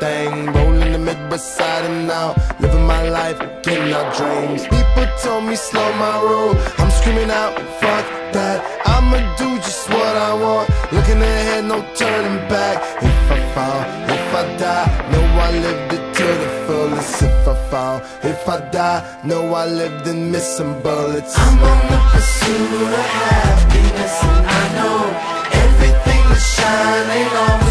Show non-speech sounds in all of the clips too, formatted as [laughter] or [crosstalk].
thing. Rolling the Midwest side and out, living my life, getting out dreams. People told me slow my roll. I'm screaming out, fuck that. I'ma do just what I want. Looking ahead, no turning back. If I fall, if I die, know I lived it to the fullest. If I fall, if I die, know I lived in missing bullets. I'm on the pursuit of happiness, and I know everything that's shining on me.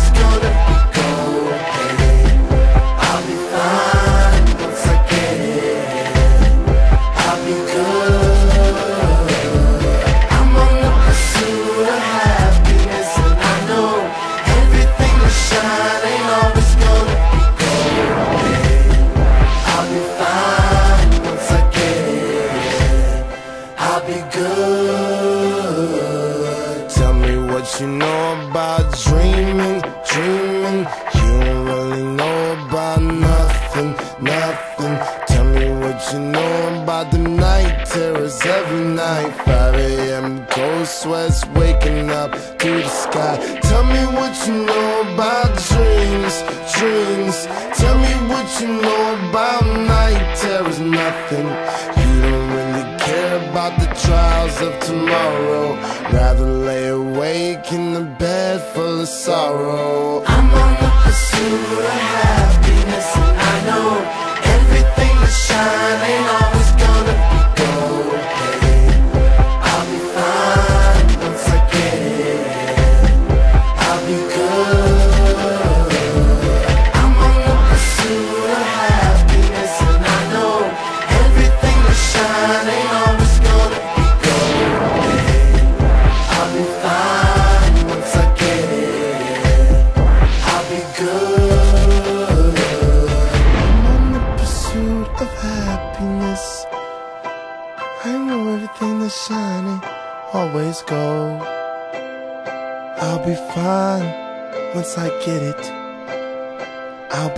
Rather lay awake in the bed full of sorrow. I'm on the pursuit of happiness.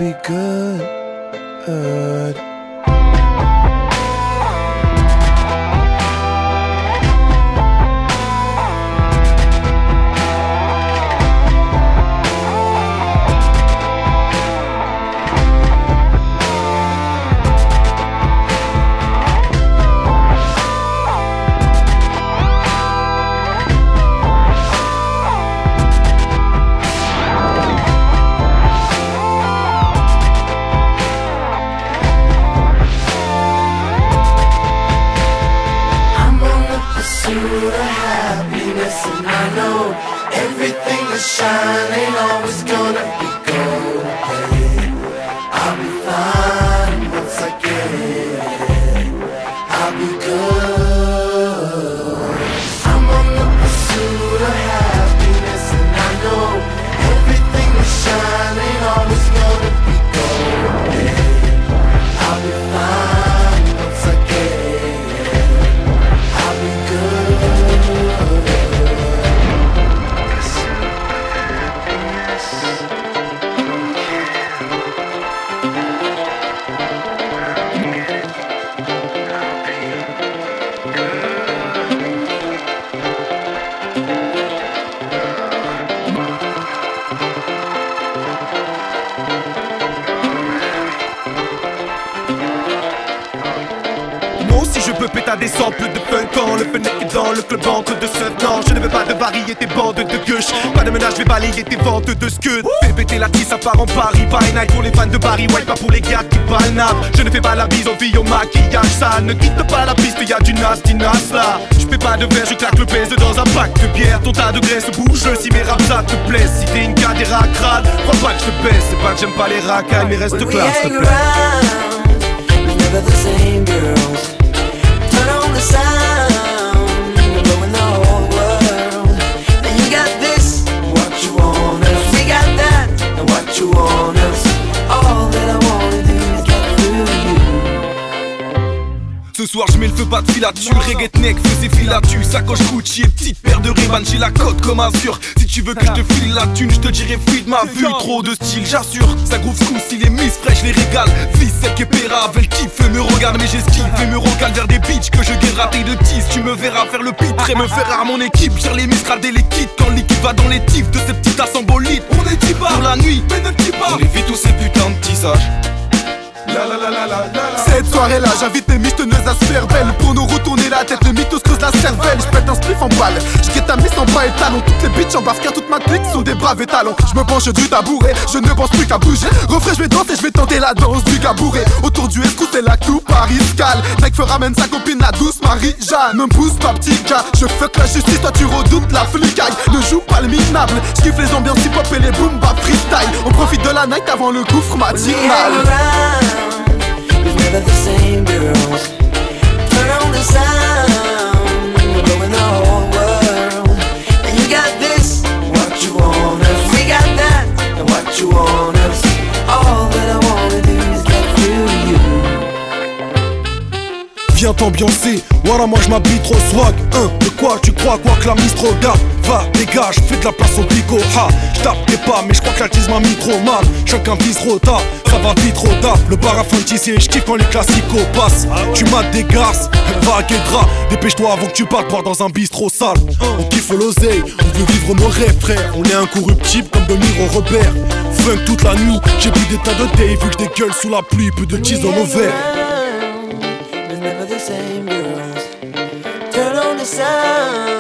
be good. Au maquillage sale, ne quitte pas la piste, y'a du nasty nas là. J'pais pas de verre, je claque le pèse dans un pack de bière. Ton tas de graisse bouge si mes raps ça te plaisent. Si t'es une cadéra crade, crois pas que je te baisse. C'est pas que j'aime pas les racailles, mais reste classe. Pas de filature. Reggae faisait filatu. Sacoche Gucci et petite paire de ray J'ai la cote comme Azur. Si tu veux que je te file la thune, je te dirai fluide ma vue. Trop de style, j'assure. Ça groove cool, si les miss fraîches les régale. Fils sec et pérave, elle kiffe et me regarde, mais j'esquive et me recale vers des bitches que je guette rater de tease. Tu me verras faire le pitre et me faire à mon équipe. Gère les miss, des les kits quand le liquide va dans les tifs de ces petites assembolites. On est types pour la nuit, mais ne pas. On évite tous ces putains de tissages. Cette soirée-là, j'invite mes mitonneuses à se faire belle. Pour nous retourner la tête, le mythos creuse la cervelle. Je pète un spliff en balle, je ta mise en bas et talons Toutes les bitches en car toute ma clique sont des braves étalons Je me penche du tabouret, je ne pense plus qu'à bouger. Refrais, je vais danser, je vais tenter la danse du gabouré Autour du escou, c'est la coupe Paris Cal Mec fe ramène sa copine, la douce Marie-Jeanne Me pousse pas petit gars, je fuck la justice, toi tu redoutes la flicaille. Ne joue pas le minable, kiffe les ambiances hip-hop et les boom bap freestyle. On profite de la night avant le gouffre matinal Viens t'ambiancer, voilà moi je m'habille trop swag. Hein, de quoi tu crois quoi que la mise regarde? Va, dégage, fais de la place au bigot. Ha, j'tape tes pas, mais j'crois que la tise m'a mis trop mal. Chacun vise trop tard, ça va vite trop tard. Le bar à je j'kiffe quand les classicos passent. Tu m'as des garces, va guédra Dépêche-toi avant que tu partes boire dans un bistrot sale. On kiffe l'oseille, on veut vivre nos rêves frère. On est incorruptible comme de au repère. Funk toute la nuit, j'ai bu des tas de thé Vu que des gueules sous la pluie, plus de cheese dans nos verres Turn on the sound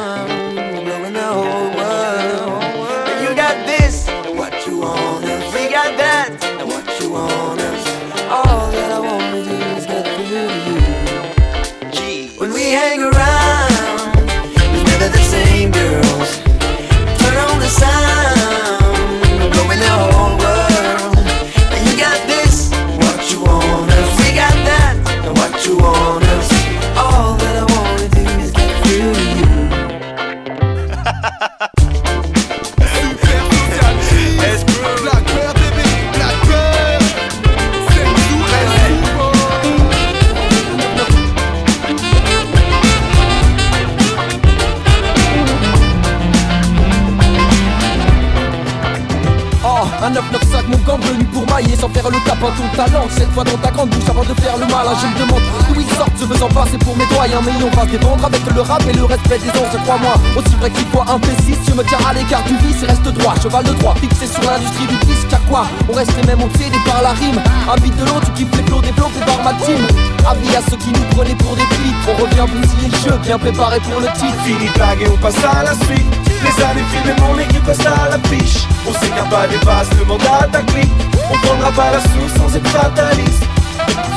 Cette fois dans ta grande bouche avant de faire le mal Je me demande d'où ils sortent se faisant passer pour mes doyens Mais on va se défendre avec le rap et le respect des onces Crois-moi, aussi vrai qu'il faut un pessimiste Je me tiens à l'écart du vice et reste droit Cheval de droit, fixé sur l'industrie du disque Car quoi, on reste même obsédé par la rime? Un beat de l'autre, tu kiffes les flots développés par ma team. Avis à ceux qui nous prenaient pour des flics On revient bousiller le jeu, bien préparé pour le titre. Fini blague et on passe à la suite. Les années filées, mon équipe reste à l'affiche On s'écarte pas des bases, demande à ta clique On prendra pas la sauce sans être fataliste.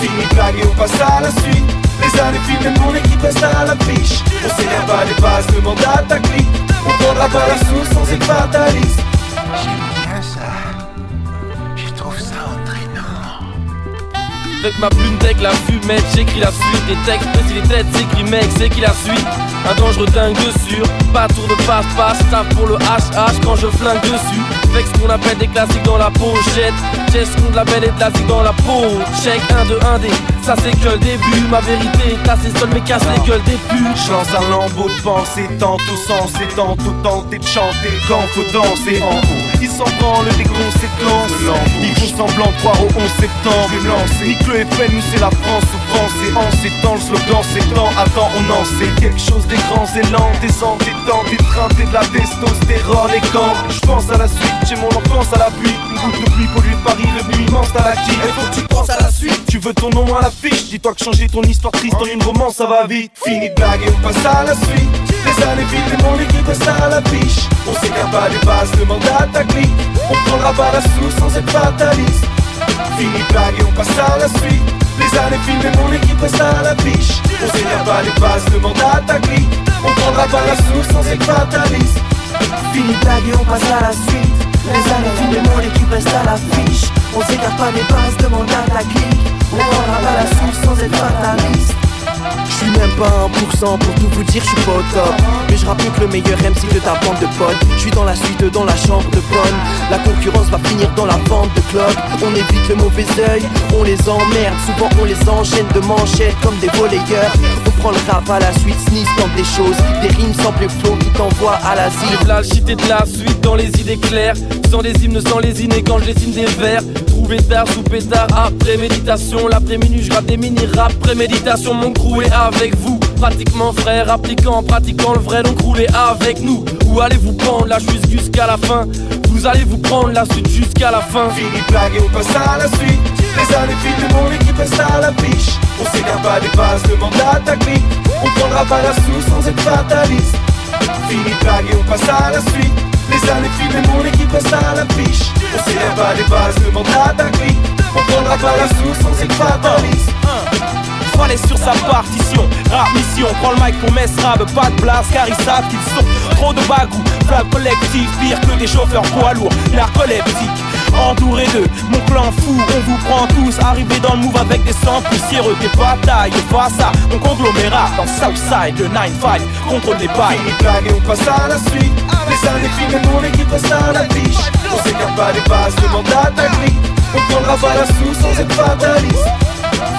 Fini blague et on passe à la suite. Les années filées, mon équipe reste à l'affiche On s'écarte pas des bases, demande à ta clique On prendra pas la sauce sans être fataliste. J'aime bien ça. Je trouve ça entraînant. Avec ma plume deck, la fumette, j'écris la suite Des textes, si les têtes, s'écrit mec, c'est qui la suite un dangereux dingue dessus, pas tour de passe-passe, taf pour le HH quand je flingue dessus. Avec ce qu'on appelle des classiques dans la pochette. J'ai ce qu'on de la belle et de la dans la peau. Check 1 2 1 D, ça c'est que le début. Ma vérité est assez seule mais casse les gueules des putes. Je lance un lambeau de pensée, tantôt sens et tantôt tenter de chanter quand faut danser en haut. Ils s'en branlent des gros séquences. Ils font semblant de croire au 11 septembre. Je lance, nique le FN, nous c'est la France France et en ces temps, le slogan c'est temps. Attends, on en sait quelque chose des grands élans, des des trains, de la testostérone et quand je pense à la suite, j'ai mon enfance à la pluie, une goutte de pluie pollue Paris, le but immense à la Il faut que tu penses à la suite, tu veux ton nom à l'affiche, dis-toi que changer ton histoire triste en une romance ça va vite. Fini de blague et on passe à la suite. Les années filent et mon équipe reste à l'affiche. On s'écarte pas des bases, demande à ta clique. On prendra pas la sous sans être fataliste. Fini de blague et on passe à la suite. Les années filent et mon équipe reste à l'affiche. On s'énerve pas les bases, demande à ta clique On prendra pas la source sans être fataliste. Fini blague et on passe à la suite. Les années filent et mon équipe reste à l'affiche. On s'écarte pas les bases, demande à ta clique On prendra pas la source sans être fataliste je suis même pas 1% pour tout vous dire, je suis pas au top. Mais je que le meilleur MC de ta bande de potes. Je suis dans la suite, dans la chambre de bonne. La concurrence va finir dans la vente de club. On évite le mauvais oeil, on les emmerde. Souvent on les enchaîne de manchettes comme des volleyeurs. On prend le rap à la suite, sneeze tente des choses. Des rimes sans plus flow qui t'envoient à l'asile. La et de la suite dans les idées claires. Sans les hymnes, sans les innées quand je dessine des vers. Trouver tard, sous pétard, après méditation. L'après-midi, je des mini-rap, préméditation. Mon crew est avec vous, pratiquement frère. Appliquant, pratiquant le vrai, donc roulez avec nous. Où allez-vous prendre la chute jusqu'à la fin? Vous allez vous prendre la suite jusqu'à la fin. Fini blague et on passe à la suite. Les années filent, mon équipe reste à la fiche. On s'égare pas des bases, demande la tactique. On prendra pas la sous sans être fataliste. Fini blague et on passe à la suite. Les années filent, mon équipe reste à la fiche. On s'égare pas des bases, demande la tactique. On prendra pas la sous sans être fataliste fallait sur sa partition. Rap mission, prends le mic pour mes pas de place car ils savent qu'ils sont trop de bagou. Flamme collectif, pire que des chauffeurs poids lourds, narcoleptiques. Entouré d'eux, mon clan fou, on vous prend tous. Arrivé dans le move avec des sangs poussiéreux, des batailles face à mon conglomérat dans Southside, le 9-5, contrôle des bails. Et on passe à la suite. Les années filent, mon équipe reste à la fiche. On s'écarte pas des bases, demande à. On prendra pas la sous sans être fataliste.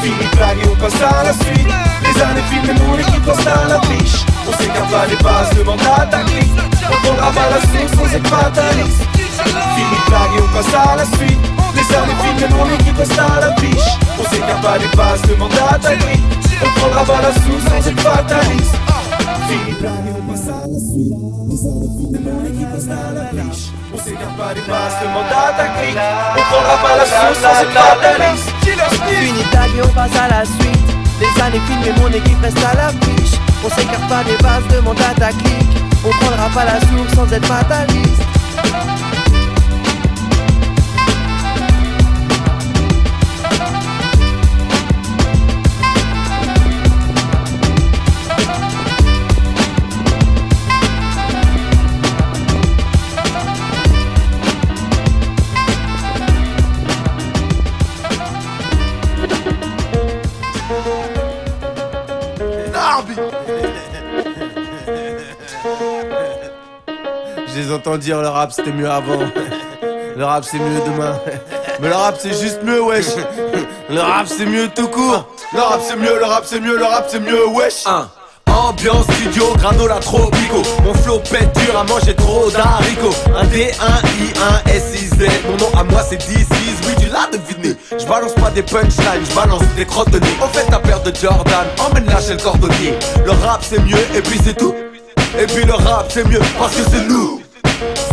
Fini blague et on passe à la suite Les années filent mais mon équipe passe à la fiche On s'écarte pas des bases, à On prendra pas la suite sans Et on passe à la suite. Les années filent mais mon équipe passe à la fiche On s'écarte pas des bases, demande à ta On prendra pas la suite sans être fataliste. Et on passe à la suite. Les années filent mais mon équipe passe à la fiche On s'écarte pas des bases, demande à ta On prendra pas la suite sans être fataliste. Et on passe à la suite. Les années filment et mon équipe reste à la fiche On s'écarte pas des bases, demande à ta clique On prendra pas la source sans être fataliste entends dire le rap c'était mieux avant. Le rap c'est mieux demain. Mais le rap c'est juste mieux, wesh. Le rap c'est mieux tout court. Le rap c'est mieux, le rap c'est mieux, le rap c'est mieux, wesh. Ambiance studio, granola tropico. Mon flow pète dur à manger trop d'haricots. Un D, un I, un S, I, Z. Mon nom à moi c'est D6, oui tu l'as deviné. Je balance pas des punchlines, je balance des crottes de nez. Au fait ta paire de Jordan, emmène-la chez le cordonnier. Le rap c'est mieux et puis c'est tout. Et puis le rap c'est mieux parce que c'est nous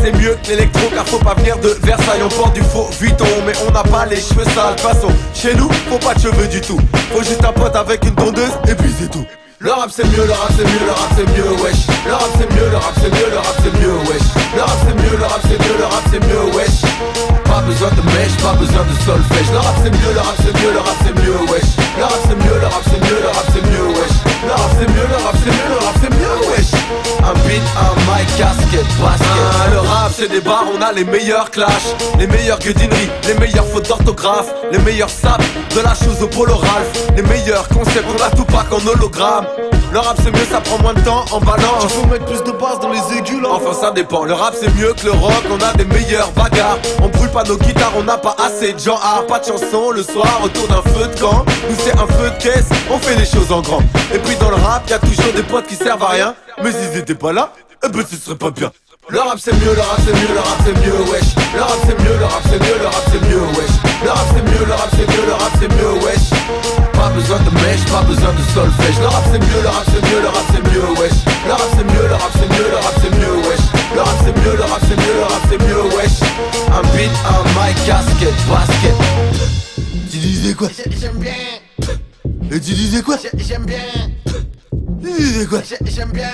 c'est mieux l'électro car faut pas venir de Versailles On porte du faux Vuitton mais on n'a pas les cheveux sales façon chez nous faut pas de cheveux du tout Faut juste un pote avec une tondeuse et puis c'est tout le rap c'est mieux, le rap c'est mieux, le rap c'est mieux, wesh Le rap c'est mieux, le rap c'est mieux, le rap c'est mieux, wesh Le rap c'est mieux, le rap c'est mieux, le rap c'est mieux, wesh Pas besoin de mèche, pas besoin de solfège Le rap c'est mieux, le rap c'est mieux, le rap c'est mieux, wesh Le rap c'est mieux, le rap c'est mieux, le rap c'est mieux, wesh Le rap c'est mieux, le rap c'est mieux, le rap c'est mieux, wesh Un beat, un mic, casquette, basket. Ah, Le rap c'est des bars, on a les meilleurs clashs. Les meilleures guedineries, les meilleures fautes d'orthographe. Les meilleurs saps, de la chose au polo Ralph. Les meilleurs concepts, on a tout pack en hologramme le rap c'est mieux, ça prend moins de temps en balance. Il faut mettre plus de basse dans les aigus là. Enfin ça dépend. Le rap c'est mieux que le rock, on a des meilleurs bagarres. On brûle pas nos guitares, on n'a pas assez de gens. Ah, pas de chansons le soir autour d'un feu de camp. Nous c'est un feu de caisse, on fait les choses en grand. Et puis dans le rap, y a toujours des potes qui servent à rien. Mais s'ils étaient pas là, eh ben ce serait pas bien. Le rap c'est mieux, le rap c'est mieux, le rap c'est mieux, wesh. Le rap c'est mieux, le rap c'est mieux, le rap c'est mieux, wesh. Le rap c'est mieux, le rap c'est mieux, le rap c'est mieux, wesh. Pas besoin de mèche, pas besoin de solfège. Le rap c'est mieux, le rap c'est mieux, le rap c'est mieux, wesh. Le rap c'est mieux, le rap c'est mieux, le rap c'est mieux, wesh. Le rap c'est mieux, le rap c'est mieux, le rap c'est mieux, wesh. Un beat, un mic, casquette, basket. Tu disais quoi J'aime bien. Et tu disais quoi J'aime bien. Tu disais quoi J'aime bien.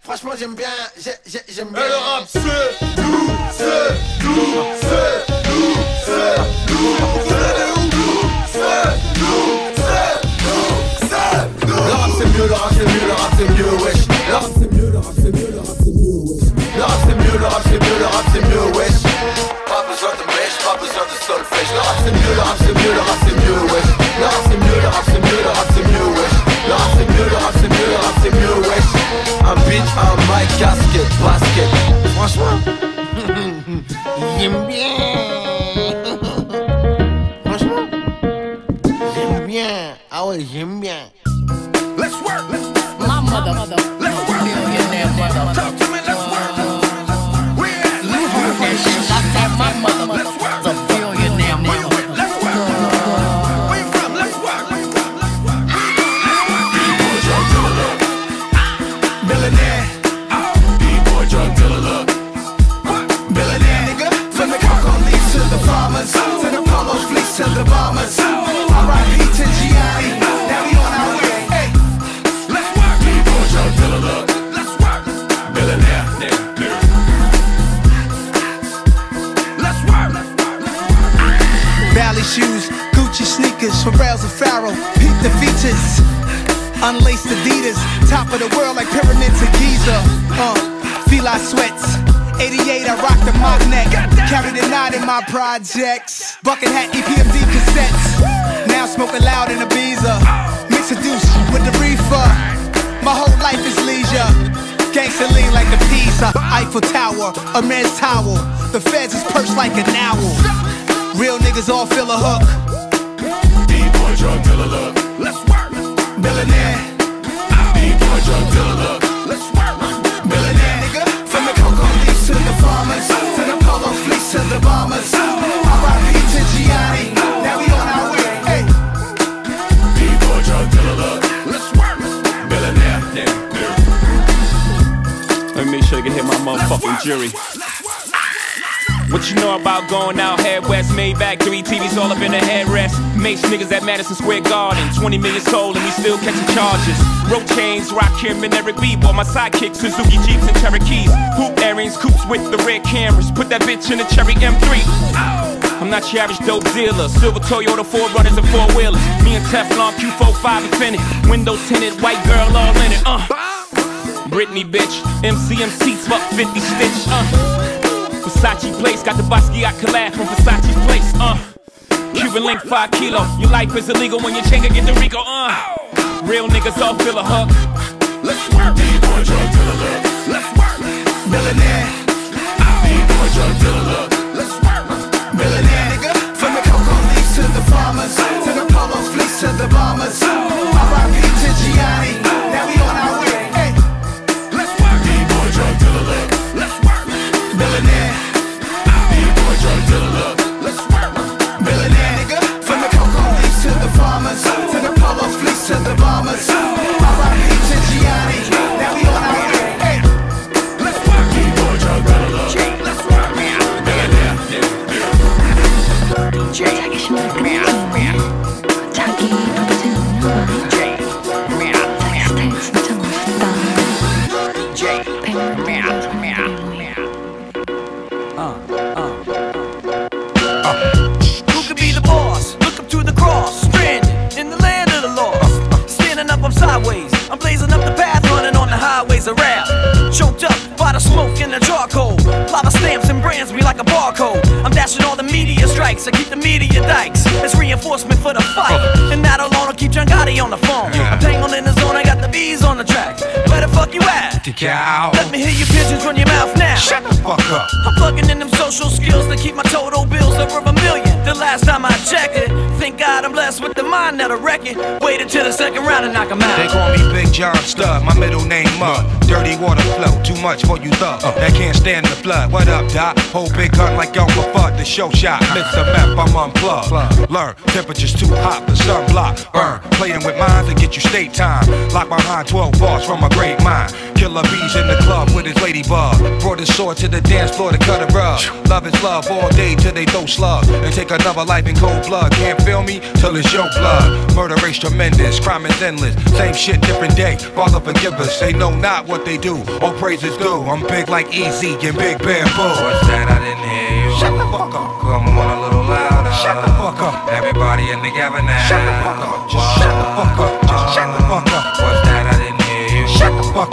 Franchement j'aime bien, j'aime bien. Et le rap c'est nous, c'est nous, c'est nous, c'est nous, c'est nous. Mieux, le rap c'est mieux, le rap c'est mieux, wesh. Le rap c'est mieux, le rap c'est mieux, le rap c'est mieux, wesh. Le rap c'est mieux, le rap c'est mieux, le rap c'est mieux, wesh. Pas besoin de mèche, pas besoin de solfège. Le rap c'est mieux, le rap c'est mieux, le rap c'est mieux, wesh. Le rap c'est mieux, le rap c'est mieux, le rap c'est mieux, wesh. Le rap c'est mieux, le rap c'est mieux, le rap c'est mieux, wesh. Un beat, un mic, casquette, basket. Franchement, j'aime bien. Projects. Bucket hat, EPMD cassettes. Now smoking loud in Ibiza. Mix a deuce with the reefer. My whole life is leisure. Gangsta lean like the pizza. Eiffel Tower, a man's towel. The feds is perched like an owl. Real niggas all feel a hook. Maybach, three TVs all up in the headrest. Mace niggas at Madison Square Garden. 20 million sold and we still catching charges. Road chains, Rakim and Eric B. Bought my sidekicks, Suzuki Jeeps and Cherokees. Hoop earrings, coops with the red cameras. Put that bitch in the Cherry M3. I'm not your average dope dealer. Silver Toyota, four runners and four wheelers. Me and Teflon, Q45 Infiniti. Windows tinted, white girl all in it. Uh. Britney bitch, MCM seats, fuck 50 stitch. Uh. Versace place, got the Basquiat collab from Versace's place. Uh. Cuban link, five kilo. Your life is illegal when your chain get the Rico. Uh. Real niggas all feel a hook. Let's work. B-boy drug dealer. Let's work. Millionaire. B-boy drug dealer. Let's work. Millionaire. From the cocoa leaves to the farmers. To the polo fleece to the bombers. R.I.P. that'll. Waited till the second round and knock 'em out. They call me Big John Studd, my middle name Mud. Dirty water flow, too much for you thug. Uh. That can't stand the flood. What up, Doc? Whole big gun like Elmer Fudd, the show shot. Uh. Mr. Meth, I'm unplugged. Learn, temperature's too hot, the sunblock. Burn, playing with mine to get you state time. Lock behind 12 bars from a great mind. Killer bees in the club with his ladybug. Brought his sword to the dance floor to cut a rug. Love is love all day till they throw slugs. And take another life in cold blood. Can't feel me till it's your blood. Murder rate's tremendous, crime is endless. Same shit, different day. Father forgive us. They know not what they do. All praises due. I'm big like Easy and Big Bamboo. What's that? I didn't hear you. Shut the fuck up. Come on a little louder. Shut the fuck up. Everybody in together now. Shut the fuck up. Just shut the fuck up. Just shut the fuck up.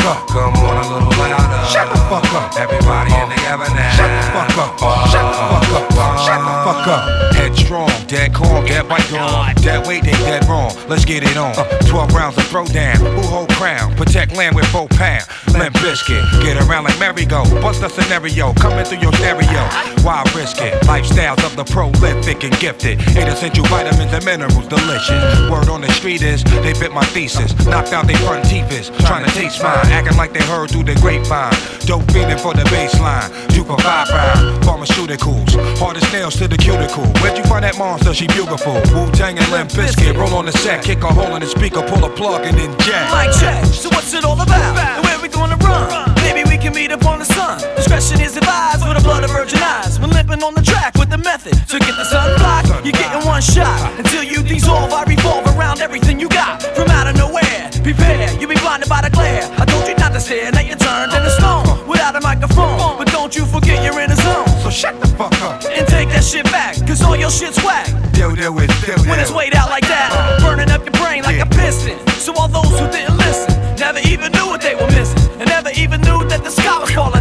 Come on a little louder. Fuck up. Everybody in together now. Shut the fuck up. Shut the fuck up. Shut the fuck up. Headstrong, dead calm, get bite on. Dead weight, they dead wrong. Let's get it on. Uh. 12 rounds of throwdown. Who hold crown? Protect land with four pound. Limp Bizkit. Get around like merry-go. Bust a scenario. Coming through your stereo. Why risk it? Lifestyles of the prolific and gifted. Eight essential vitamins and minerals. Delicious. Word on the street is they bit my thesis. Knocked out they front teeth is. Trying to taste mine. Acting like they heard through the grapevine. Dope feeding for the baseline. For five round. Pharmaceuticals. Hardest nails to the cuticle. Where'd you find that monster? She beautiful. Wu Tang and Limp Bizkit. Roll on the set. Kick a hole in the speaker. Pull a plug and then jam. Mic check. So what's it all about? And where we gonna run? Maybe we can meet up on the sun. Discretion is advised with a blood of virgin eyes. We're limping on the track with the method to get the sun blocked. You're getting one shot until you dissolve. I revolve around everything you got from out of nowhere. Prepare, you'll be blinded by the glare. I told you not to stare, now you're turned into stone microphone. But don't you forget you're in a zone. So shut the fuck up and take that shit back, cause all your shit's whack. Deal, deal with, deal, When it's weighed out like that, burning up your brain like a piston. So all those who didn't listen never even knew what they were missing, and never even knew that the sky was falling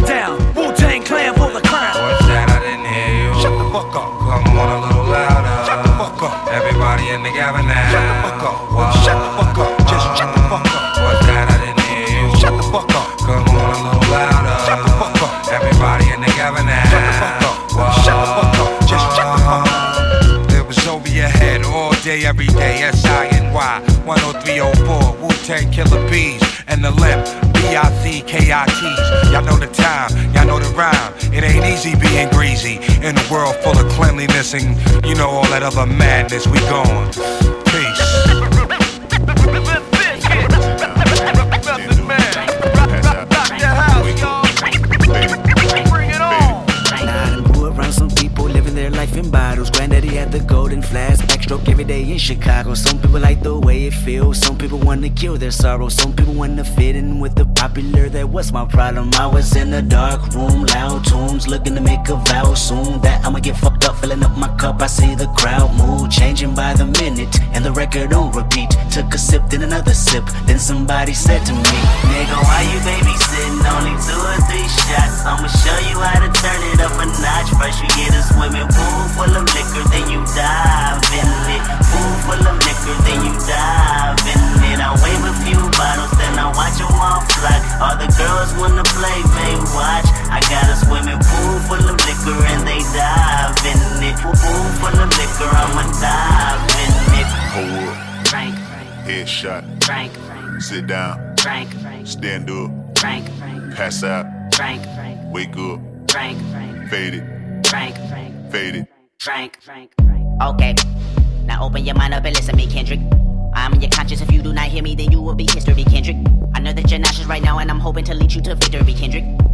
B-I-C-K-I-T's. Y'all know the time, y'all know the rhyme. It ain't easy being greasy in a world full of cleanliness and you know all that other madness. We gone. Peace. Their life in bottles. Granddaddy had the golden flask, backstroke every day in Chicago. Some feels, some people wanna kill their sorrow. Some people wanna fit in with the popular. That was my problem. I was in a dark room, loud tunes, looking to make a vow soon that I'ma get fucked up, filling up my cup. I see the crowd mood changing by the minute, and the record on repeat. Took a sip, then another sip, then somebody said to me, Nigga, why you babysitting? Only two or three shots. I'ma show you how to turn it up a notch. First you get a swimming pool full of liquor, then you dive in it. Pool full of liquor, then you dive in it. I wave a few bottles, then I watch them all fly. All the girls wanna play, they watch. I got a swimming pool full of liquor, and they dive in it. Pool full of liquor, I'ma dive in it. Hold up. Frank, Headshot. Frank, Sit down. Frank, Stand up. Frank, Pass out. Frank, Wake up. Frank, Fade it. Frank, Fade it. Frank, Frank. Okay, now open your mind up and listen me, Kendrick. I'm in your conscience. If you do not hear me, then you will be history, Kendrick. I know that you're nauseous right now, and I'm hoping to lead you to victory, Kendrick.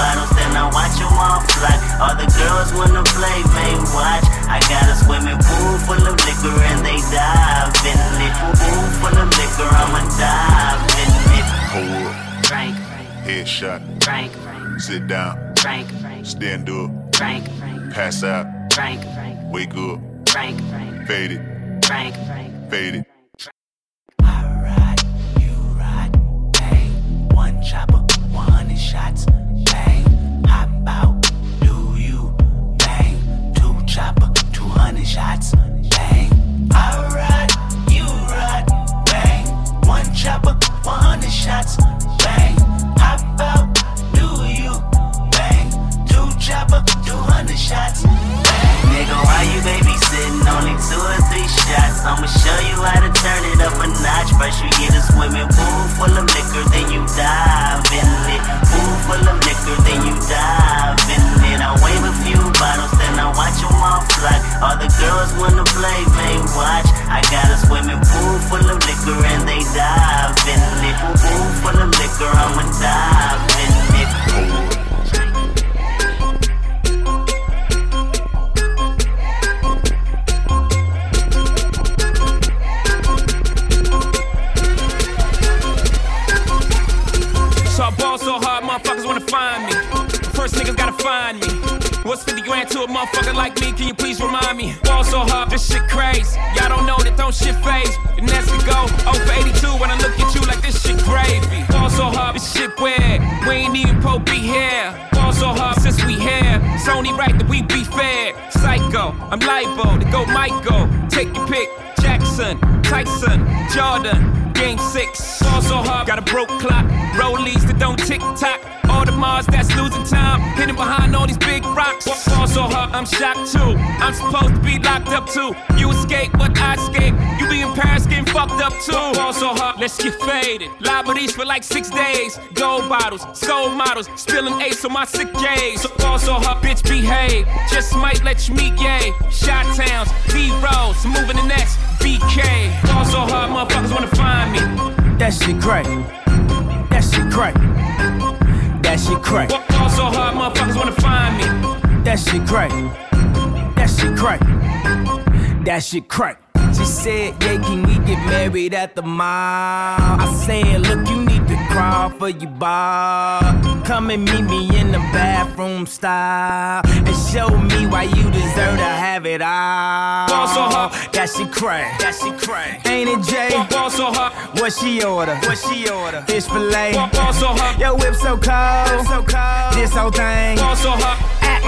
bottles, then I watch them all fly. All the girls wanna play, they watch. I got a swimming pool full of liquor, and they dive in it. Pool full of liquor, I'ma dive in it. Hold up. Frank, Headshot. Frank, Sit down. Frank, Stand up. Frank, Pass out. Frank, Wake up. Frank, Fade it. Frank, Fade it. One chopper, 100 shots, like six days. Gold bottles, soul models, spilling ace on my sick days. Also, her bitch behave. Just might let you meet gay. Shot towns, B rolls, moving the next BK. Also, her motherfuckers wanna find me. That shit crack. That shit crack. That shit crack. Also, her motherfuckers wanna find me. That shit crack. That shit crack. That shit crack. She said, yeah, can we get married at the mall? I said, look, you need crawl for you, Bob. Come and meet me in the bathroom style and show me why you deserve to have it all. Ball so hot, that she cray, that she cray. Ain't it Jay? Ball so hot, what she order? What she order? Fish fillet. Ball so hot, your whip so cold, whip so cold. This whole thing. Ball so hot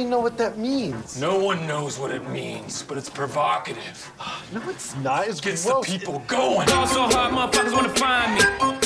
even know what that means. No one knows what it means, but it's provocative. [gasps] no, it's not. It's Gets gross. the people going. Y'all so hard, motherfuckers wanna find me.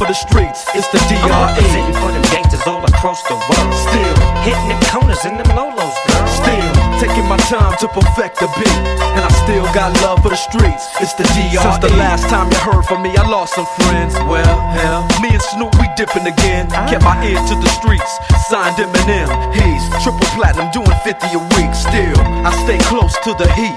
For the streets. It's the I'm representing for them gangsters all across the world. Still hitting them corners and them lolos, girl. Still taking my time to perfect the beat. And I still got love for the streets. It's the DRE. Since the last time you heard from me, I lost some friends. Well, hell, me and Snoop, we dipping again. Ah. Kept my ear to the streets. Signed Eminem. He's triple platinum, doing 50 a week. Still, I stay close to the heat.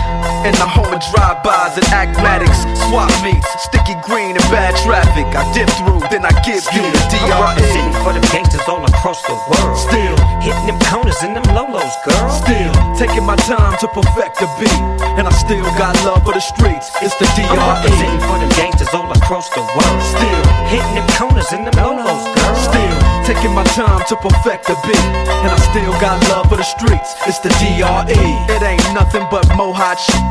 In the home of drive-bys and acmatics, swap meets, sticky green and bad traffic. I dip through, then I give you the I'm DRE. representing for them gangsters all across the world. Still hitting them corners and them lolos, girl. Still taking my time to perfect the beat, and I still got love for the streets. It's the I'm DRE. representing for them gangsters all across the world. Still hitting them corners and them lolos, girl. Still taking my time to perfect the beat, and I still got love for the streets. It's the DRE. It ain't nothing but mohawk shit.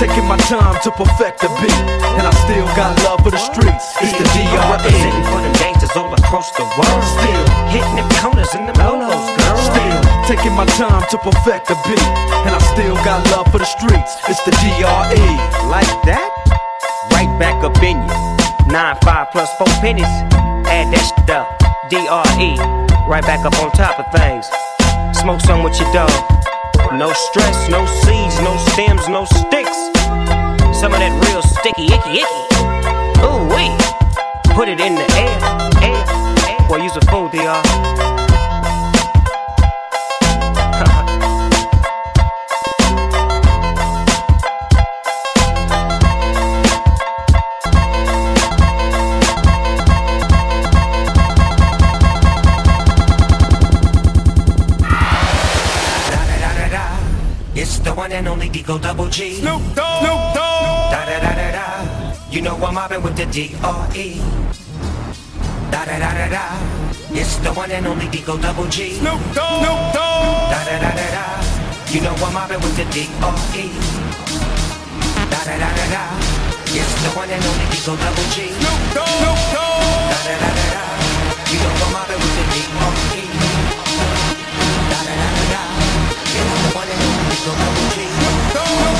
taking my time to perfect the beat, and I still got love for the streets. It's the DRE. for them gangsters all across the world. Still hitting them corners and them lolos, girl. Still taking my time to perfect the beat, and I still got love for the streets. It's the DRE. Like that? Right back up in you. Nine five plus four pennies. Add that shit up. DRE. Right back up on top of things. Smoke some with your dog. No stress, no seeds, no stems, no sticks. Some of that real sticky, icky, icky. Ooh wee. Put it in the air, air, air. Boy, you's a fool, DR. [laughs] It's the one and only Digo Double G. Snoop Dogg. Snoop You know I'm mobbing with the D-R-E. Da da da da da. It's the one and only Digo Double G. Snoop Dogg. Snoop Dogg. Da da da da da. You know I'm mobbing with the D-R-E. Da da da da da. It's the one and only Digo Double G. Snoop Dogg. Snoop Dogg. Da da da da da. You know I'm mobbing with the D-R-E. Da da da da da. It's the one and only Digo Double G. Snoop Dogg.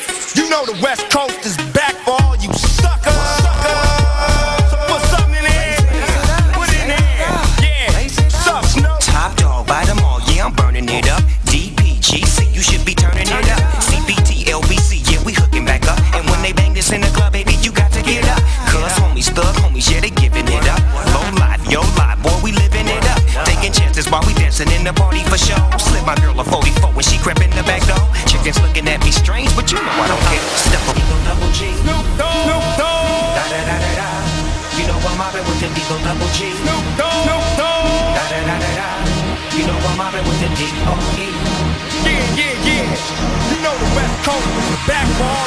You know the West Coast is back for all you suckers. So put something in there. Put it in there. Yeah. Sup, Snoop? Top dog by them all, yeah, I'm burning it up. DPGC, you should be turning it up. CPT, LBC, yeah, we hooking back up. And when they bang this in the club, baby, you got to get up. Cuz homies, thug homies, yeah, they giving it up. Low life, yo life, boy, we living it up. Taking chances while we dancing in the party for show. Slip my girl a Chickens looking at me strange, but you know I don't care. Step up, Digo Double G. Snoop Dogg. Snoop Dogg. Da da da da da. You know I'm mobbing with the Digo Double G. Snoop Dogg. Snoop Dogg. Da da da da da. You know I'm mobbing with the D-R-E. Yeah, yeah, yeah. You know the West Coast is back for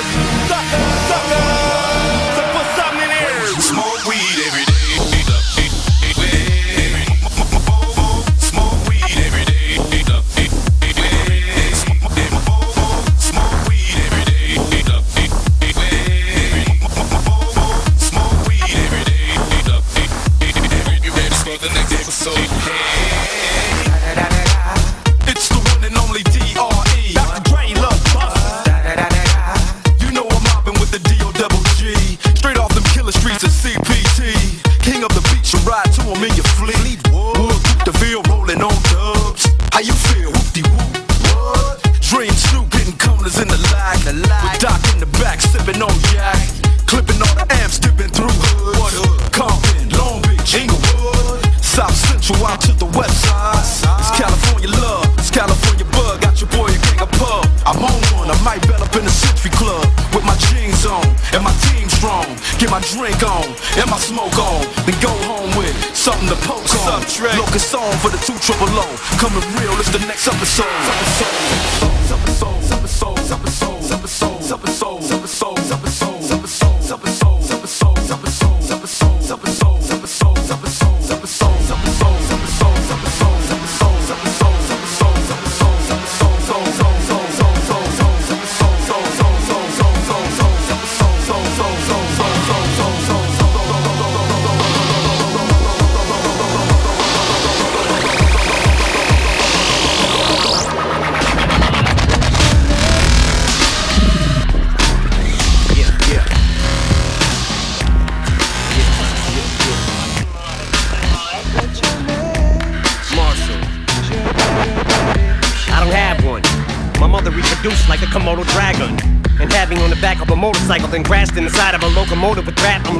Locust song for the two triple O. Coming real, it's the next. Episode,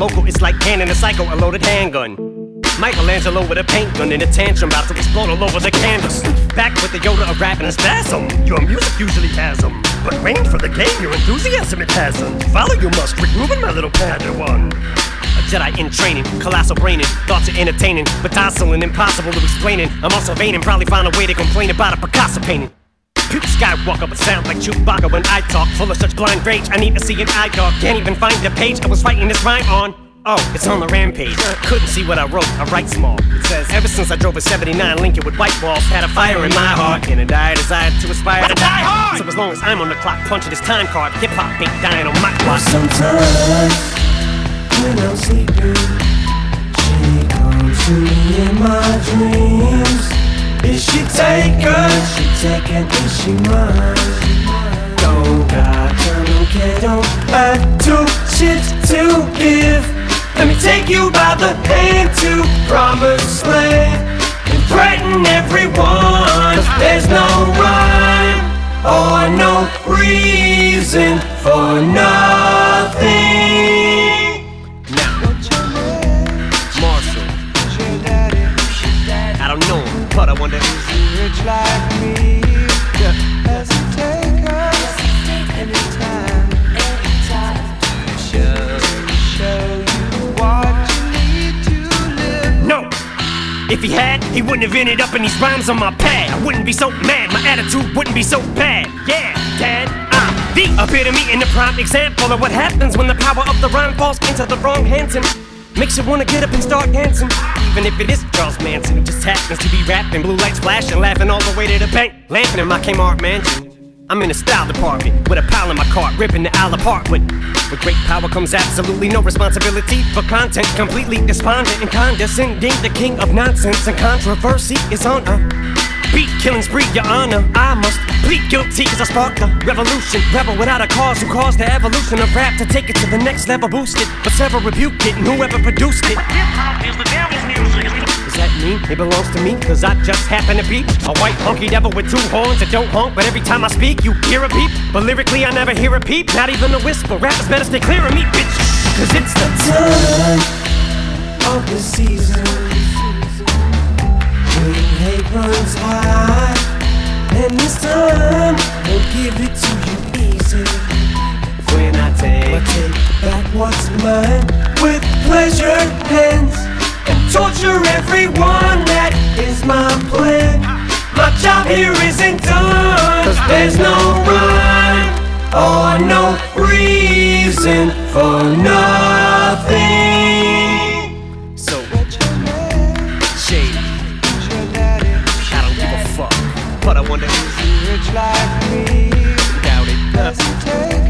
local, it's like cannon a psycho, a loaded handgun. Michelangelo with a paint gun in a tantrum, about to explode all over the canvas. Back with the Yoda of rap and a spasm. Your music usually has 'em, But rain for the game, your enthusiasm it hasn't. Follow you must, Rubin, my little padawan. A Jedi in training, colossal braining, thoughts are entertaining, but docile and impossible to explain. I'm also vain and probably find a way to complain about a Picasso painting. Peter Skywalker, but sound like Chewbacca when I talk. Full of such blind rage, I need to see an eye dog. Can't even find the page I was writing this rhyme on. Oh, it's on the rampage. Couldn't see what I wrote, I write small. It says, Ever since I drove a 79 Lincoln with white walls, had a fire in my heart, and a dire desire to aspire to die hard. So as long as I'm on the clock, punching this time card, hip hop ain't dying on my clock. Sometimes when I'm sleeping, she comes to me in my dreams. Is she taken? She taken? Is she mine? Don't got don't care, don't have to shit to give. Let me take you by the hand to promised land and threaten everyone. Cause there's no rhyme or no reason for nothing. I wonder. Rich like me, take us. No! If he had, he wouldn't have ended up in these rhymes on my pad. I wouldn't be so mad, my attitude wouldn't be so bad. Yeah, Dad, the epitome and the prime example of what happens when the power of the rhyme falls into the wrong hands and makes you wanna get up and start dancing. Even if it is Charles Manson, who just happens to be rapping, blue lights flashing, laughing all the way to the bank, laughing in my Kmart mansion. I'm in the style department with a pile in my cart, ripping the aisle apart with. With great power comes absolutely no responsibility for content. Completely despondent and condescending. The king of nonsense and controversy is on a beat killing spree, your honor. I must plead guilty cause I sparked the revolution. Rebel without a cause who caused the evolution of rap to take it to the next level, boosted. But several rebuked it and whoever produced it. Does that mean it belongs to me? Cause I just happen to be a white hunky devil with two horns that don't honk. But every time I speak, you hear a beep. But lyrically, I never hear a peep, not even a whisper. Rappers better stay clear of me, bitch. Cause it's the time of the season when hate runs high, and this time we'll give it to you easy. When I take, I take back what's mine with pleasure hands and torture everyone. That is my plan. My job here isn't done. Cause there's no rhyme or no reason for nothing. So, shady. I don't give a fuck. But I wonder Rich like me, doubt it. does it take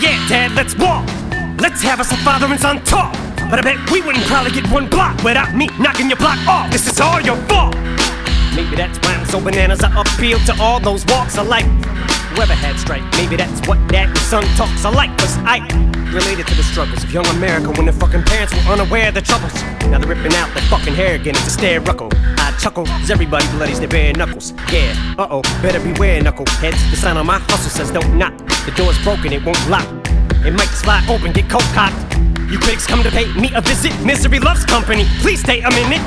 yeah, Dad, let's walk. Let's have us a father and son talk. But I bet we wouldn't probably get one block without me knocking your block off. This is all your fault. Maybe that's why I'm so bananas. I appeal to all those walks of life. Whoever had strike, maybe that's what dad and son talks alike. Cause I related to the struggles of young America when their fucking parents were unaware of the troubles. Now they're ripping out their fucking hair again. It's a stare ruckle. Chuckle as everybody bloodies their bare knuckles. Yeah, uh oh, better beware, knuckleheads. The sign on my hustle says don't knock. The door's broken, it won't lock. It might slide open, get cold cocked. You critics come to pay me a visit. Misery loves company. Please stay a minute.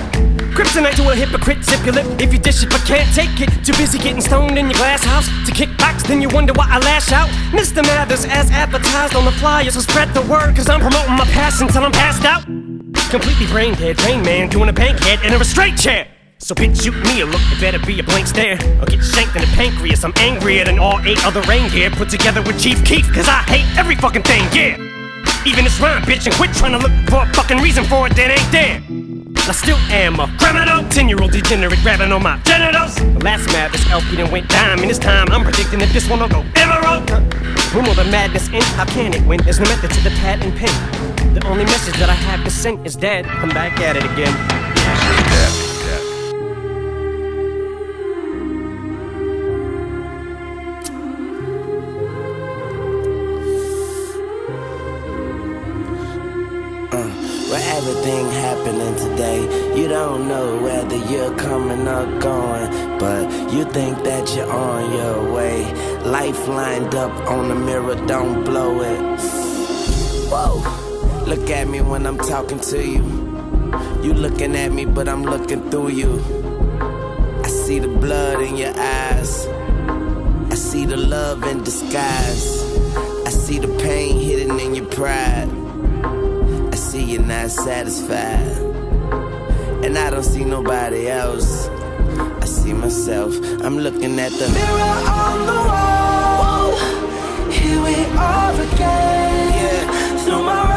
Kryptonite to a hypocrite, zip your lip if you dish it but can't take it. Too busy getting stoned in your glass house to kick backs, then you wonder why I lash out. Mr. Mathers, as advertised on the flyers, so spread the word, cause I'm promoting my passion till I'm passed out. Completely brain dead, brain Man doing a bank head in a restraint chair. So bitch, shoot me a look, it better be a blank stare. Or get shanked in the pancreas, I'm angrier than all eight other reindeer put together with Chief Keef, cause I hate every fucking thing, yeah. Even this rhyme, bitch, and quit trying to look for a fucking reason for it that ain't there. I still am a criminal, 10 year old degenerate grabbing on my genitals. The last mad, this LP done went dime, and this time I'm predicting that this one will go emerald. Will the madness end? How can it win? There's no method to the pad and pen. The only message that I have to send is dead. I'm back at it again. Happening today, you don't know whether you're coming or going, but you think that you're on your way. Life lined up on the mirror, don't blow it. Whoa, look at me when I'm talking to you. You looking at me, but I'm looking through you. I see the blood in your eyes. I see the love in disguise. I see the pain hidden in your pride. See you're not satisfied. And I don't see nobody else. I see myself. I'm looking at the Mirror on the wall. Here we are again. Through my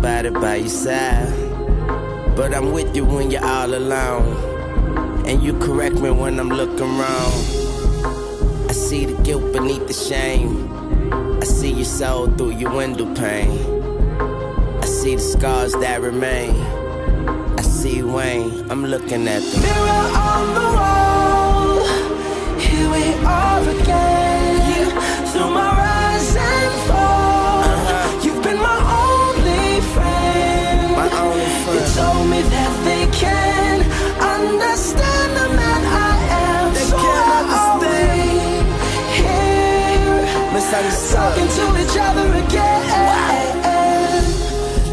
By your side. But I'm with you when you're all alone. And you correct me when I'm looking wrong. I see the guilt beneath the shame. I see your soul through your window pane. I see the scars that remain. I see Wayne, I'm looking at the Mirror on the wall. Here we are again. Through my Talking to each other again.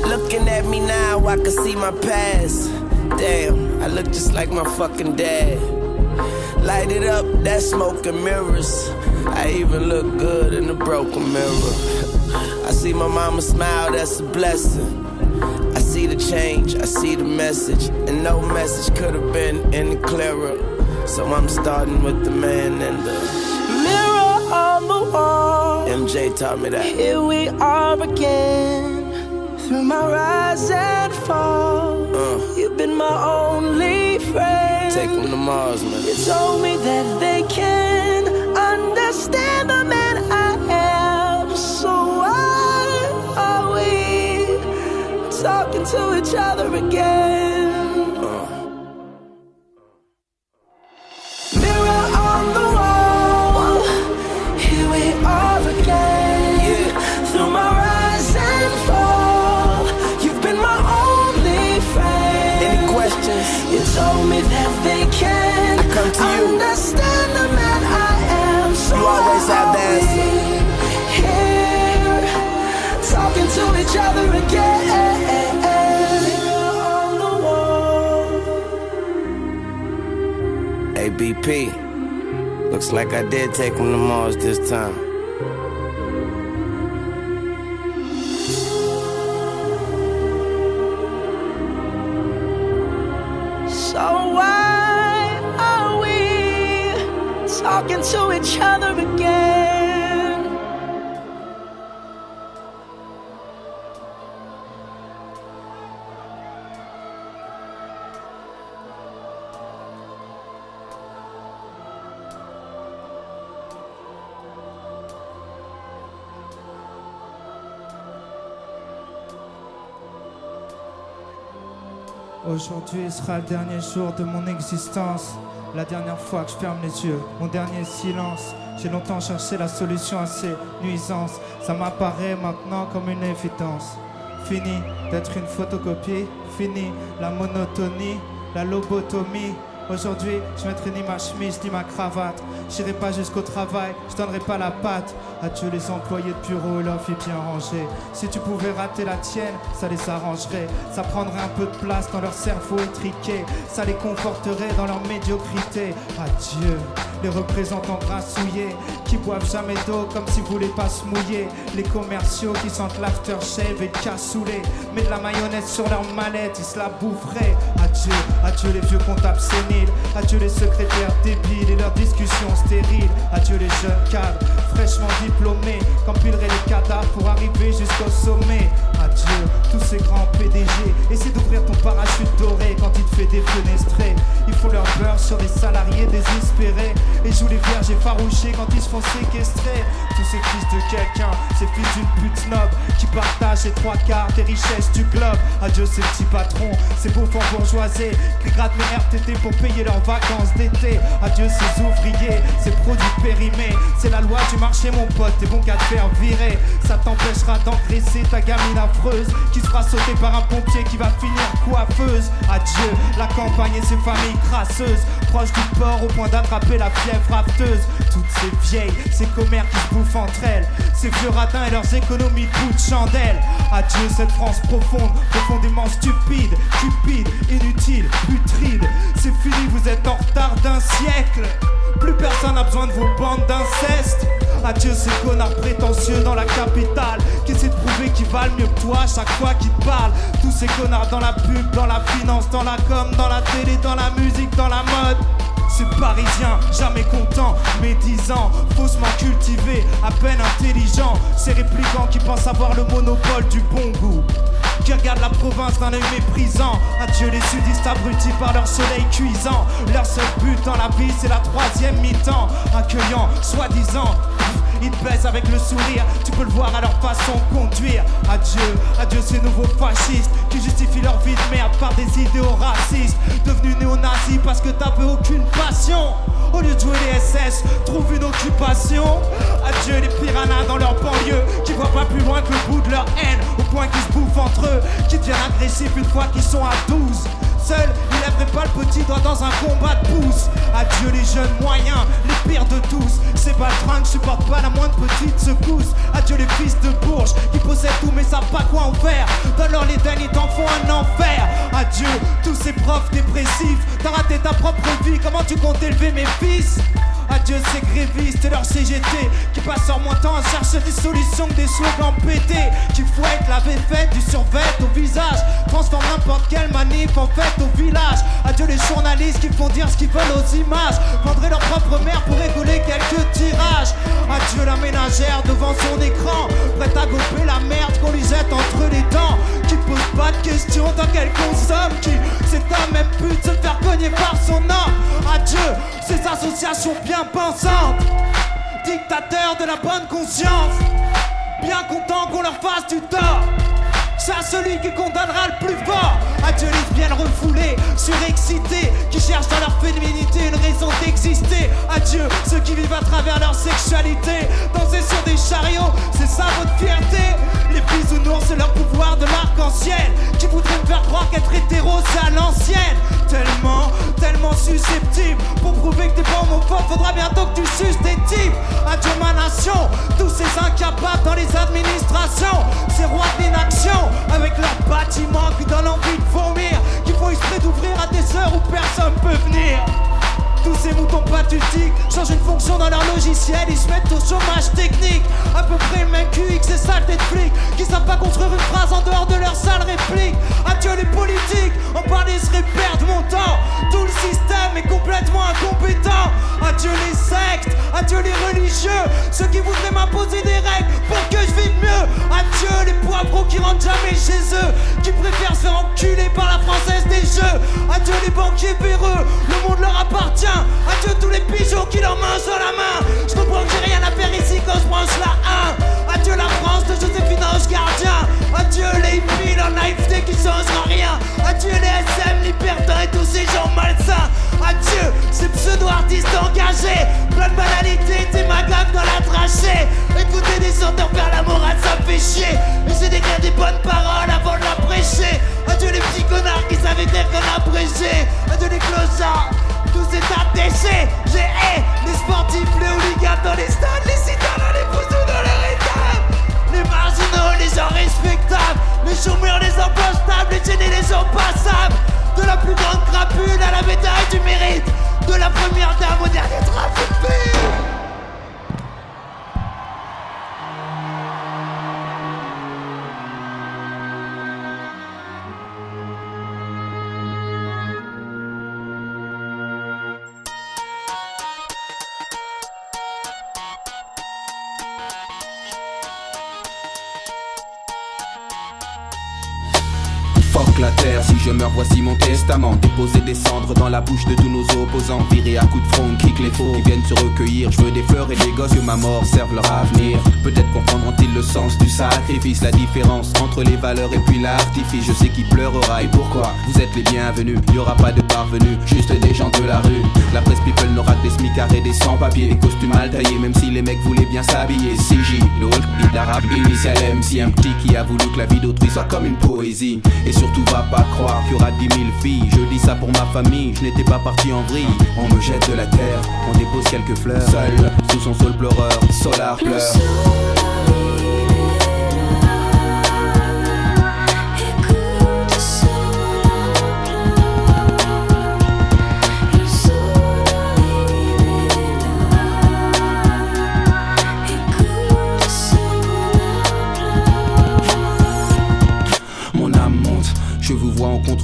Looking at me now, I can see my past. Damn, I look just like my fucking dad. Light it up, that smoke and mirrors. I even look good in the broken mirror. I see my mama smile, that's a blessing. I see the change, I see the message, and no message could have been any clearer. So I'm starting with the man and the Mirror on the wall. MJ taught me that. Here we are again. Through my rise and fall. Uh, You've been my only friend. take them to Mars, man. You told me that they can understand to each other again? BP. Looks like I did take him to Mars this time. So why are we talking to each other Aujourd'hui sera le dernier jour de mon existence. La dernière fois que je ferme les yeux, mon dernier silence. J'ai longtemps cherché la solution à ces nuisances. Ça m'apparaît maintenant comme une évidence. Fini d'être une photocopie, fini la monotonie, la lobotomie. Aujourd'hui, je mettrai ni ma chemise ni ma cravate. J'irai pas jusqu'au travail, je donnerai pas la patte. Adieu les employés de bureau leur vie bien rangée. Si tu pouvais rater la tienne, ça les arrangerait. Ça prendrait un peu de place dans leur cerveau étriqué. Ça les conforterait dans leur médiocrité. Adieu les représentants grassouillés qui boivent jamais d'eau comme s'ils voulaient pas se mouiller. Les commerciaux qui sentent l'aftershave et le cassoulet. Mais de la mayonnaise sur leur mallette, ils se la boufferaient. Adieu les vieux comptables séniles. Adieu les secrétaires débiles et leurs discussions stériles. Adieu les jeunes cadres fraîchement diplômés qu'empileraient les cadavres pour arriver jusqu'au sommet? Adieu tous ces grands PDG. Essaie d'ouvrir ton parachute doré quand il te fait défenestrer. Ils font leur beurre sur les salariés désespérés et jouent les vierges effarouchés quand ils se font séquestrer. Tous ces fils de quelqu'un, ces fils d'une pute snob qui partagent les trois quarts des richesses du globe. Adieu ces petits patrons, ces bouffons bourgeoisés qui grattent mes RTT pour payer leurs vacances d'été. Adieu ces ouvriers, ces produits périmés. C'est la loi du marché, mon pote, t'es bon qu'à te faire virer. Ça t'empêchera d'engraisser ta gamine qui se fera sauter par un pompier qui va finir coiffeuse. Adieu la campagne et ses familles crasseuses, proches du port au point d'attraper la fièvre rafteuse. Toutes ces vieilles, ces commères qui se bouffent entre elles, ces vieux radins et leurs économies de de chandelle. Adieu cette France profonde, profondément stupide, cupide, inutile, putride. C'est fini, vous êtes en retard d'un siècle. Plus personne n'a besoin de vos bandes d'inceste. Adieu ces connards prétentieux dans la capitale qui essaient de prouver qu'ils valent mieux que toi à chaque fois qu'ils parlent. Tous ces connards dans la pub, dans la finance, dans la com, dans la télé, dans la musique, dans la mode. C'est parisien, jamais content, médisant, faussement cultivé, à peine intelligent. Ces réplicants qui pensent avoir le monopole du bon goût. Qui regardent la province d'un œil méprisant. Adieu les sudistes abrutis par leur soleil cuisant. Leur seul but dans la vie, c'est la troisième mi-temps. Accueillant, soi-disant. Ils te avec le sourire, tu peux le voir à leur façon conduire. Adieu, adieu ces nouveaux fascistes qui justifient leur vie de merde par des idéaux racistes. Néo-nazis parce que t'avais aucune passion. Au lieu de jouer les SS, trouve une occupation. Adieu les piranhas dans leur banlieue qui voient pas plus loin que le bout de leur haine. Au point qu'ils se bouffent entre eux, qui deviennent agressifs une fois qu'ils sont à 12. Il lèverait pas le petit doigt dans un combat de pouce. Adieu les jeunes moyens, les pires de tous. Ces baltringues supportent pas la moindre petite secousse. Adieu les fils de bourges qui possèdent tout mais savent pas quoi en faire. Donne-leur l'Éden, ils t'en font un enfer. Adieu tous ces profs dépressifs. T'as raté ta propre vie, comment tu comptes élever mes fils? Adieu ces grévistes et leur CGT qui passent leur moins temps à chercher des solutions que des slogans pétés qui fouettent la faite du survêt au visage, transforment n'importe quelle manif en fête au village. Adieu les journalistes qui font dire ce qu'ils veulent aux images, vendraient leur propre mère pour rigoler quelques tirages. Adieu la ménagère devant son écran, prête à gober la merde qu'on lui jette entre les dents, qui pose pas de questions tant qu'elle consomme, qui un même but de se faire cogner par son âme. Adieu ces associations bien pensantes, dictateurs de la bonne conscience, bien contents qu'on leur fasse du tort. C'est à celui qui condamnera le plus fort. Adieu les lesbiennes refoulées, surexcitées, qui cherchent dans leur féminité une raison d'exister. Adieu ceux qui vivent à travers leur sexualité. Danser sur des chariots, c'est ça votre fierté. Les bisounours, c'est leur pouvoir de l'arc-en-ciel. Qui voudraient me faire croire qu'être hétéro, c'est à l'ancienne. Tellement, tellement susceptible. Pour prouver que t'es pas homophobe, faudra bientôt que tu suces des types. Adieu ma nation, tous ces incapables dans les administrations. Ces rois de avec leurs bâtiments qui donnent envie de vomir. Qui font exprès d'ouvrir à des heures où personne peut venir. Tous ces moutons pathétiques changent une fonction dans leur logiciel, ils se mettent au chômage technique. À peu près le même QX et saleté de flics qui savent pas construire une phrase en dehors de leur sale réplique. Adieu les politiques, en parler serait perdre mon temps. Tout le système est complètement incompétent. Adieu les sectes, adieu les religieux, ceux qui voudraient m'imposer des règles pour que je vive mieux. Adieu les poivreaux qui rentrent jamais chez eux, qui préfèrent se faire enculer par la française des jeux. Adieu les banquiers véreux, le monde leur appartient. Adieu tous les pigeons qui leur mangent dans la main. Je comprends que j'ai rien à faire ici quand je branche la 1. Adieu la France de Joséphine Ange Gardien. Adieu les hippies, leur naïveté qui changera rien. Adieu les SM, libertins et tous ces gens malsains. Adieu ces pseudo-artistes engagés. Plein de banalités, t'es ma gamme dans la trachée. Écoutez des chanteurs faire la morale, ça fait chier. Essayer d'écrire des bonnes paroles avant de la prêcher. Adieu les petits connards qui savaient dire qu'on a prêché. Adieu les clochards tous ces tas de. J'ai hais les sportifs, les hooligans dans les stades, les citadins, les bousous dans les rétables. Les marginaux, les gens respectables, les chômeurs, les emplois stables, décembre dans la bouche de tous nos opposants. Virer à coups de front, kick les faux qui viennent se recueillir. Je veux des fleurs et des gosses que ma mort serve leur avenir. Peut-être comprendront-ils le sens du sacrifice, la différence entre les valeurs et puis l'artifice. Je sais qui pleurera et pourquoi. Vous êtes les bienvenus, y aura pas de parvenus, juste des gens de la rue. La presse people n'aura que des smicards et des sans-papiers. Des costumes mal taillés, même si les mecs voulaient bien s'habiller. CJ, le Hulk, beat arabe, initial MC, un petit qui a voulu que la vie d'autrui soit comme une poésie. Et surtout, va pas croire qu'il y aura dix mille filles. Je dis ça pour ma famille, je n'étais pas parti en vrille. On me jette de la terre, on dépose quelques fleurs. Seul, sous son sol pleureur, Solar pleure.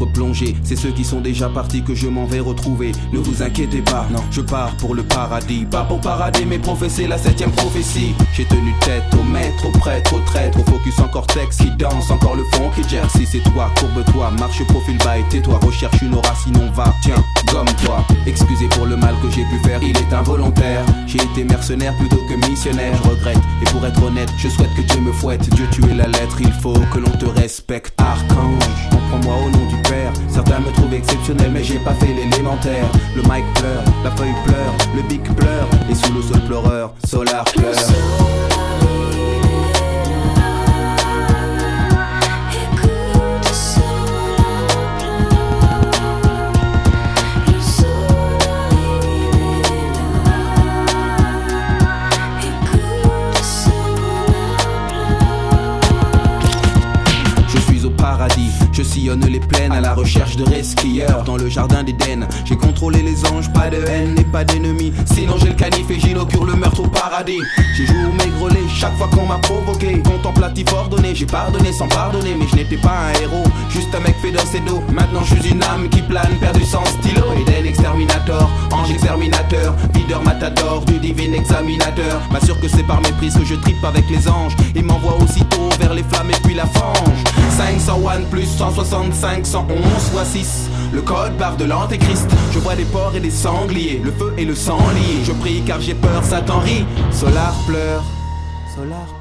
Plongé. C'est ceux qui sont déjà partis que je m'en vais retrouver. Ne vous inquiétez pas, non, je pars pour le paradis. Pas pour parader, mais professer la septième prophétie. J'ai tenu tête au maître, au prêtre, au traître, au focus en cortex qui danse, encore le fond qui gère. Si c'est toi, courbe-toi, marche profil bas et tais-toi. Recherche une aura, sinon va, tiens, gomme-toi. Excusez pour le mal que j'ai pu faire, il est involontaire. J'ai été mercenaire plutôt que missionnaire, je regrette. Et pour être honnête, je souhaite que Dieu me fouette. Dieu, tu es la lettre, il faut que l'on te respecte. Archange, comprends-moi au nom du Père. Certains me trouvent exceptionnel, mais j'ai pas fait l'élémentaire. Le mic pleure, la feuille pleure, le bic pleure. Et sous le sol pleureur, Solar pleure. Sillonne les plaines à la recherche de resquilleurs dans le jardin d'Éden. J'ai contrôlé les anges, pas de haine et pas d'ennemis. Sinon j'ai le canif et j'inaugure le meurtre au paradis. J'ai joué au maigrelé chaque fois qu'on m'a provoqué. Contemplatif ordonné, j'ai pardonné sans pardonner, mais je n'étais pas un héros, juste un mec fait d'os et d'eau. Maintenant je suis une âme qui plane, perdu sans stylo. Eden exterminator, ange exterminateur, videur matador du divin examinateur. M'assure que c'est par mépris que je tripe avec les anges et m'envoie aussitôt vers les flammes et puis la fange. 501 plus 165, 111 fois 6. Le code barre de l'antéchrist. Je vois des porcs et des sangliers, le feu et le sang liés. Je prie car j'ai peur, Satan rit. Solar pleure. Solar pleure.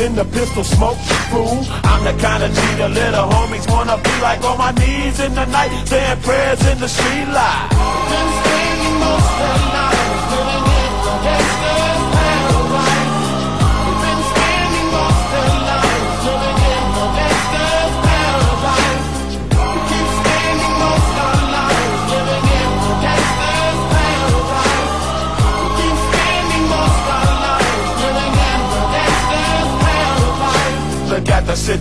in the pistol smoke. Fool, I'm the kind of the little homies wanna be like on my knees in the night, saying prayers in the street light. Been spending most of the night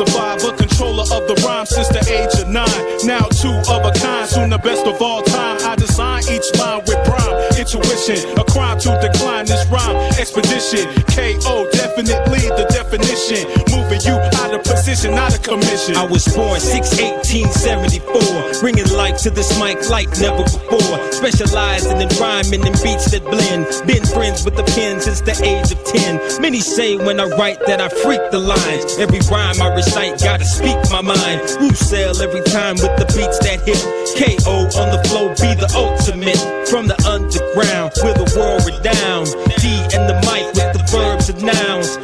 A controller of the rhyme since the age of nine. Now two of a kind, soon the best of all time. I design each line with prime intuition, a crime to decline this rhyme expedition. KO, definitely the definition. Moving you out of commission. I was born 6 1874, bringing life to this mic like never before. Specializing in rhyming and beats that blend. Been friends with the pen since the age of 10. Many say when I write that I freak the lines. Every rhyme I recite, gotta speak my mind. Sell every time with the beats that hit. KO on the flow, be the ultimate. From the underground, with the world redound. D and the mic with the verbs and nouns.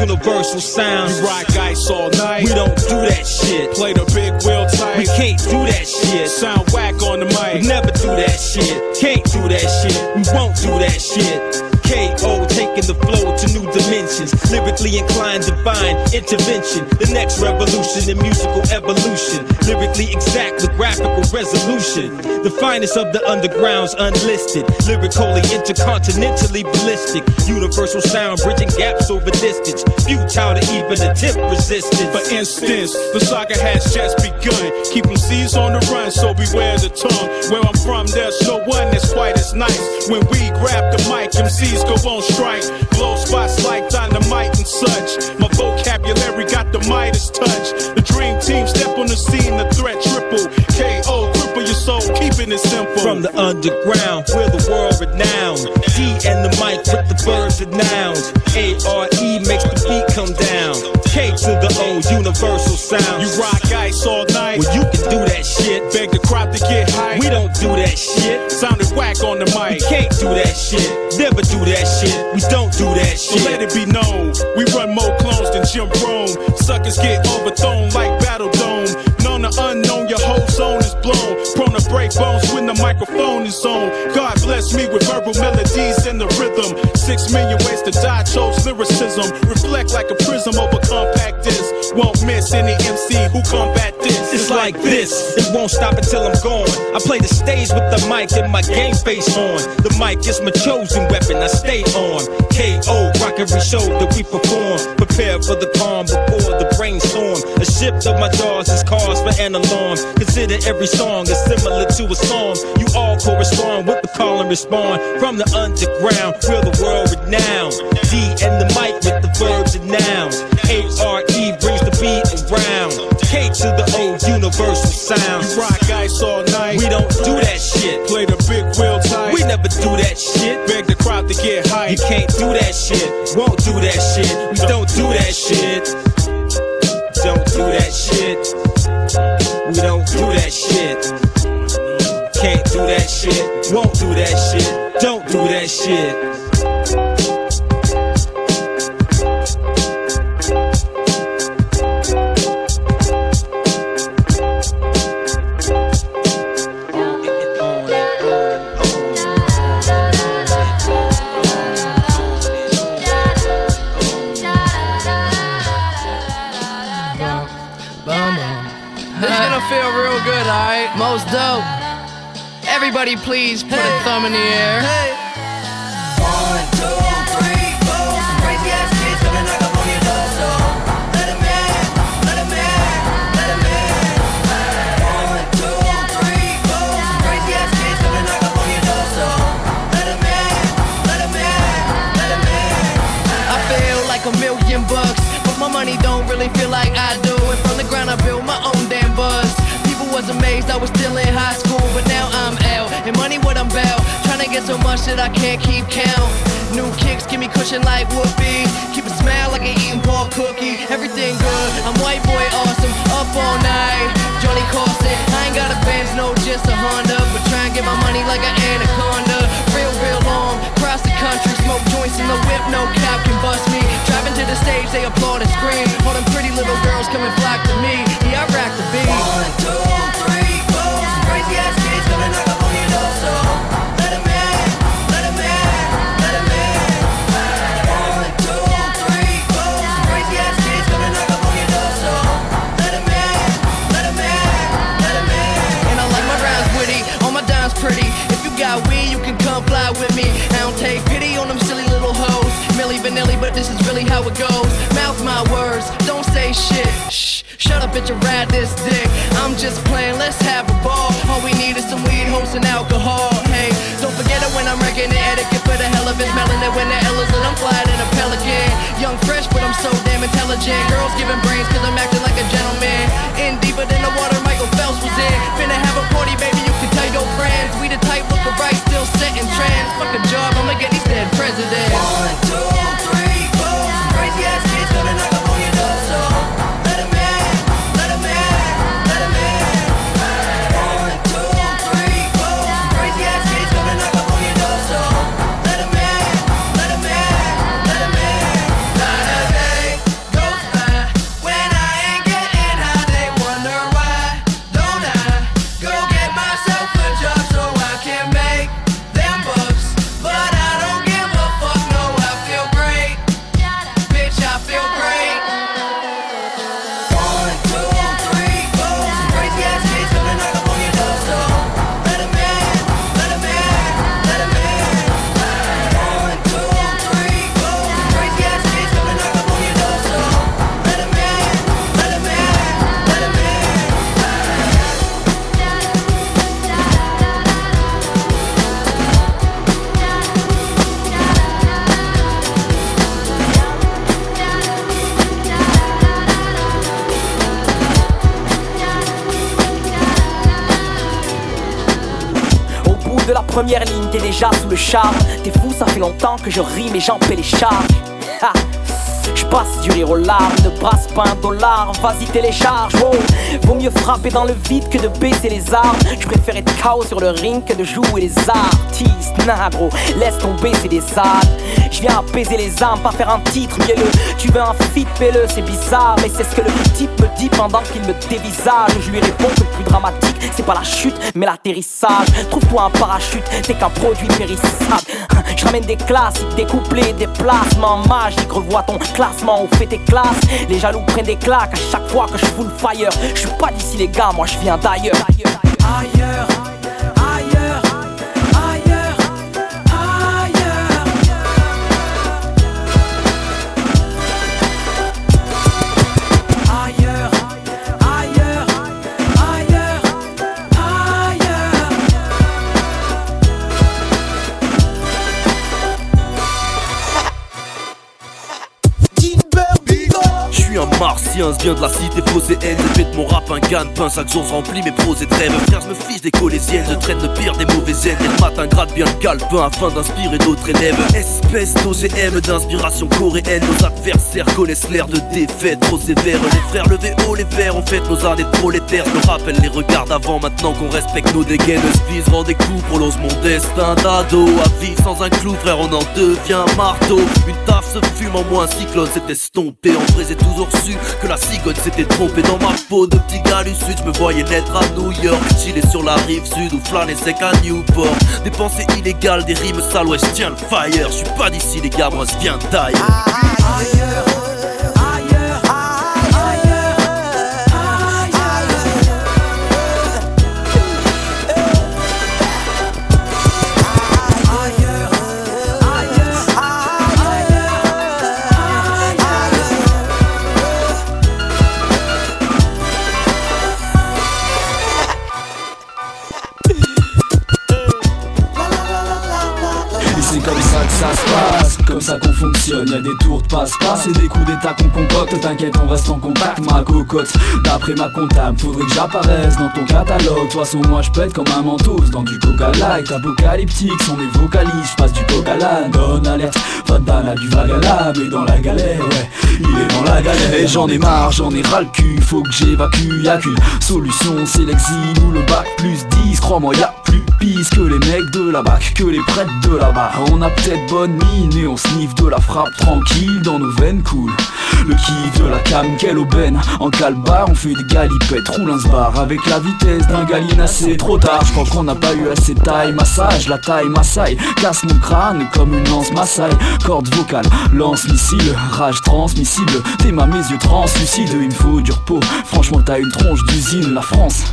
Universal sound. You rock ice all night. We don't do that shit. Play the big wheel tight. We can't do that shit. Sound whack on the mic. We never do that shit. Can't do that shit. We won't do that shit. KO taking the flow to new dimensions. Lyrically inclined, divine intervention. The next revolution in musical evolution. Lyrically exact with graphical resolution. The finest of the undergrounds unlisted. Lyrically intercontinentally ballistic. Universal sound bridging gaps over distance. Futile to even attempt resistance. For instance, the saga has just begun. Keep MCs on the run, so beware the tongue. Where I'm from, there's no one that's quite as nice. When we grab the mic, MCs go on strike. Blow spots like dynamite and such. My vocabulary got the Midas touch. The dream team step on the scene, the threat triple. KO, cripple your soul, keeping it simple. From the underground, we're the world renowned. D and the mic with the verbs and nouns. A R E makes the beat come down. K to the O, universal sound. You rock don't do that shit. Sounded whack on the mic. We can't do that shit. Never do that shit. We don't do that shit. shit. let it be known, we run more clones than Jim Rome. Suckers get overthrown like break bones when the microphone is on. God bless me with verbal melodies and the rhythm. Six million ways to die, chose lyricism. Reflect like a prism over compact disc. Won't miss any MC who combat this. It's like this, it won't stop until I'm gone. I play the stage with the mic and my game face on. The mic is my chosen weapon, I stay on. KO, rock every show that we perform. Prepare for the calm before the brainstorm. A shift of my jaws is cause for an alarm. Consider every song is similar to a song. You all correspond with the call and respond from the underground. We're the world renowned. D and the mic with the verbs and nouns. A R E brings the beat around. K to the O, universal sound. You rock ice all night. We don't do that shit. Play the big wheel tight. We never do that shit. Beg the crowd to get high. You can't do that shit. Won't do that shit. We don't do that shit. Do that shit. We don't do that shit. Can't do that shit. Won't do that shit. Don't do that shit. Most dope. Everybody, please put a thumb in the air. One, so much that I can't keep count. New kicks give me cushion like whoopee. Keep a smile like an eating ball cookie. Everything good, I'm white boy awesome. Up all night, Johnny Carson. I ain't got a Benz, no, just a Honda. But try and get my money like an anaconda. Real, real long, cross the country, smoke joints in the whip, no cap can bust me. Driving to the stage, they applaud and scream. All them pretty little girls come and flock to me. Yeah, I rock the beat. One, two, three, four. Crazy ass kids gonna knock up on your door, so with me. I don't take pity on them silly little hoes. Milli Vanilli, but this is really how it goes. Mouth my words, don't say shit. Shh, shut up, bitch, and ride this dick. I'm just playing, let's have a ball. All we need is some weed, hoes, and alcohol. Hey, don't forget it when I'm wrecking the etiquette for the hell of it. Smelling it when the L is and I'm flying in a pelican. Young, fresh, but I'm so damn intelligent. Girls giving brains, cause I'm acting like a gentleman. In deeper than the water Michael Phelps was in. Finna have a party, baby, you can tell your friends. We the type looking right, still setting trends. Fuck a job, I'ma get these dead presidents. One, two, three, t'es déjà sous le charme. T'es fou, ça fait longtemps que je rime et j'en paie les charges. Ha. Je passe du rire aux larmes, ne brasse pas un dollar, vas-y télécharge, oh Vaut mieux frapper dans le vide que de baisser les armes Je préfère être KO sur le ring que de jouer les artistes Nah gros, laisse tomber c'est des ânes Je viens apaiser les âmes, pas faire un titre mielleux Tu veux un feat, fais-le, c'est bizarre Mais c'est ce que le type me dit pendant qu'il me dévisage. Je lui réponds que le plus dramatique c'est pas la chute mais l'atterrissage. Trouve-toi un parachute, t'es qu'un produit périssable. [laughs] Je ramène des classiques, des couplets, des placements magiques. Revois ton classement ou fais tes classes. Les jaloux prennent des claques à chaque fois que je full fire. Je suis pas d'ici les gars, moi je viens d'ailleurs je viens de la cité phocéenne. J'ai de mon rap un gagne-pain, chaque jour je remplis mes pros et trêves. Frère, je me fiche des colésiennes, je traîne le pire des mauvaises aides. Et le matin, gratte bien le calepin afin d'inspirer d'autres élèves. Espèce d'OGM d'inspiration coréenne, nos adversaires connaissent l'air de défaite trop sévère. Les frères levés haut les verres, on fait nos années prolétaires. Je me rappelle les regards avant, maintenant qu'on respecte nos dégaines. Je rend des coups, prolonge mon destin d'ado. À vivre sans un clou, frère, on en devient marteau. Une taf se fume en moi, un cyclone s'est estompé. En vrai, j'ai toujours su que la cigogne s'était trompée dans ma peau de petit gars du sud. Je me voyais naître à New York, chiller sur la rive sud ou flâner sec à Newport. Des pensées illégales, des rimes sales, ouais, je tiens le fire. Je suis pas d'ici, les gars, moi je viens d'ailleurs. Comme ça qu'on fonctionne. Y'a des tours de passe-passe et des coups d'état qu'on concocte. T'inquiète, on reste en contact, ma cocotte. D'après ma comptable, faudrait que j'apparaisse dans ton catalogue. De façon, moi je pète comme un mentos dans du coca light. Apocalyptique sont mes vocalistes, j'passe du coca là. Donne alerte, Fadana du vague à la, mais dans la galère, ouais. Il est dans la galère. Et j'en ai marre, j'en ai ras le cul, faut que j'évacue. Y'a qu'une solution, c'est l'exil ou le bac plus 10. Crois-moi, y'a que les mecs de la bac, que les prêtres de là-bas. On a peut-être bonne mine et on sniffe de la frappe tranquille dans nos veines cool. Le kiff de la cam, quelle aubaine. En calbar, on fait des galipettes, roule un sbar avec la vitesse d'un gallinacé. Trop tard, je crois qu'on n'a pas eu assez taille. Massage, la taille, massaille, casse mon crâne comme une lance massaille. Corde vocale, lance missile, rage transmissible. T'es ma mes yeux translucides, il me faut du repos. Franchement, t'as une tronche d'usine, la France.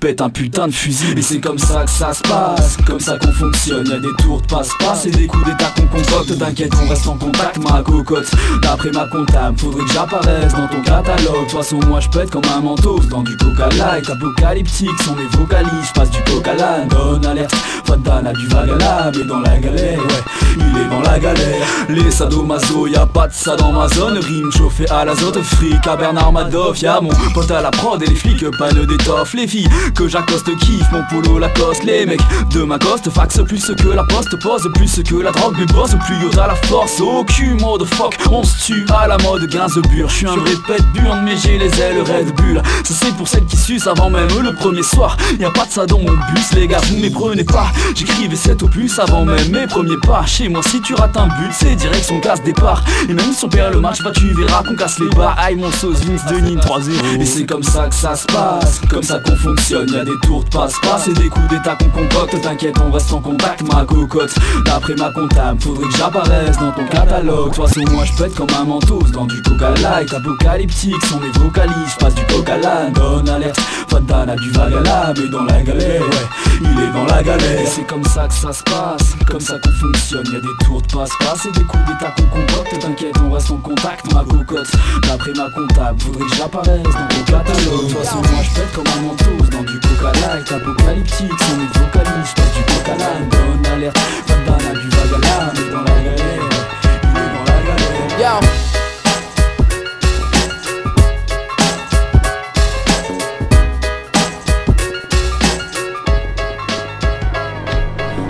Pète un putain de fusil Et c'est comme ça que ça se passe. Comme ça qu'on fonctionne Y'a des tours de passe-passe Et des coups d'état qu'on concocte. T'inquiète on reste en contact ma cocotte. D'après ma comptable Faudrait que j'apparaisse dans ton catalogue. De façon moi je pète comme un mentos Dans du coca light Apocalyptique. Sont mes vocalistes Passe du coca là Donne alerte Fadana du vague à la Mais dans la galère. Ouais il est dans la galère. Les sadomaso Y'a pas de ça dans ma zone. Rime chauffé à l'azote. Fric à Bernard Madoff Y'a mon pote à la prod Et les flics panne d'étoffe. Les que j'accoste kiffe mon polo Lacoste Les mecs de ma coste fax plus que la poste Pose plus que la drogue Mais bosse plus à la force. Au cul mode fuck On se tue à la mode Gainsbourg Je suis un vrai pète burne Mais j'ai les ailes Red Bull. Ça c'est pour celles qui sucent avant même le premier soir. Y'a pas de ça dans mon bus les gars Vous méprenez pas. J'écrivais cet opus avant même mes premiers pas. Chez moi si tu rates un but C'est direction casse départ. Et même si on perd le match Bah tu verras qu'on casse les bas Aïe mon sauce Vince Denis 3-0 Et c'est comme ça que ça se passe Comme ça qu'on fonctionne Y'a des tours de passe-passe Et des coups d'état qu'on concocte. T'inquiète on reste en contact ma cocotte. D'après ma comptable Faudrait que j'apparaisse dans ton catalogue. Toute façon moi je pète comme un mentos Dans du coca light Apocalyptique sont mes vocalistes Passe du coca Donne alerte Fadana du vague à la Mais dans la galère Ouais il est dans la galère. C'est comme ça que ça se passe Comme ça qu'on fonctionne. Y'a des tours de passe-passe Et des coups d'état qu'on concocte. T'inquiète on reste en contact ma cocotte. D'après ma comptable Faudrait que j'apparaisse dans ton catalogue. Toute façon moi je pète comme un mentos Dans du coca light Apocalyptique sont mes vocalistes Passe du coca là Donne alerte Fadana du vague à la Mais dans la galère Il est dans la galère Yo.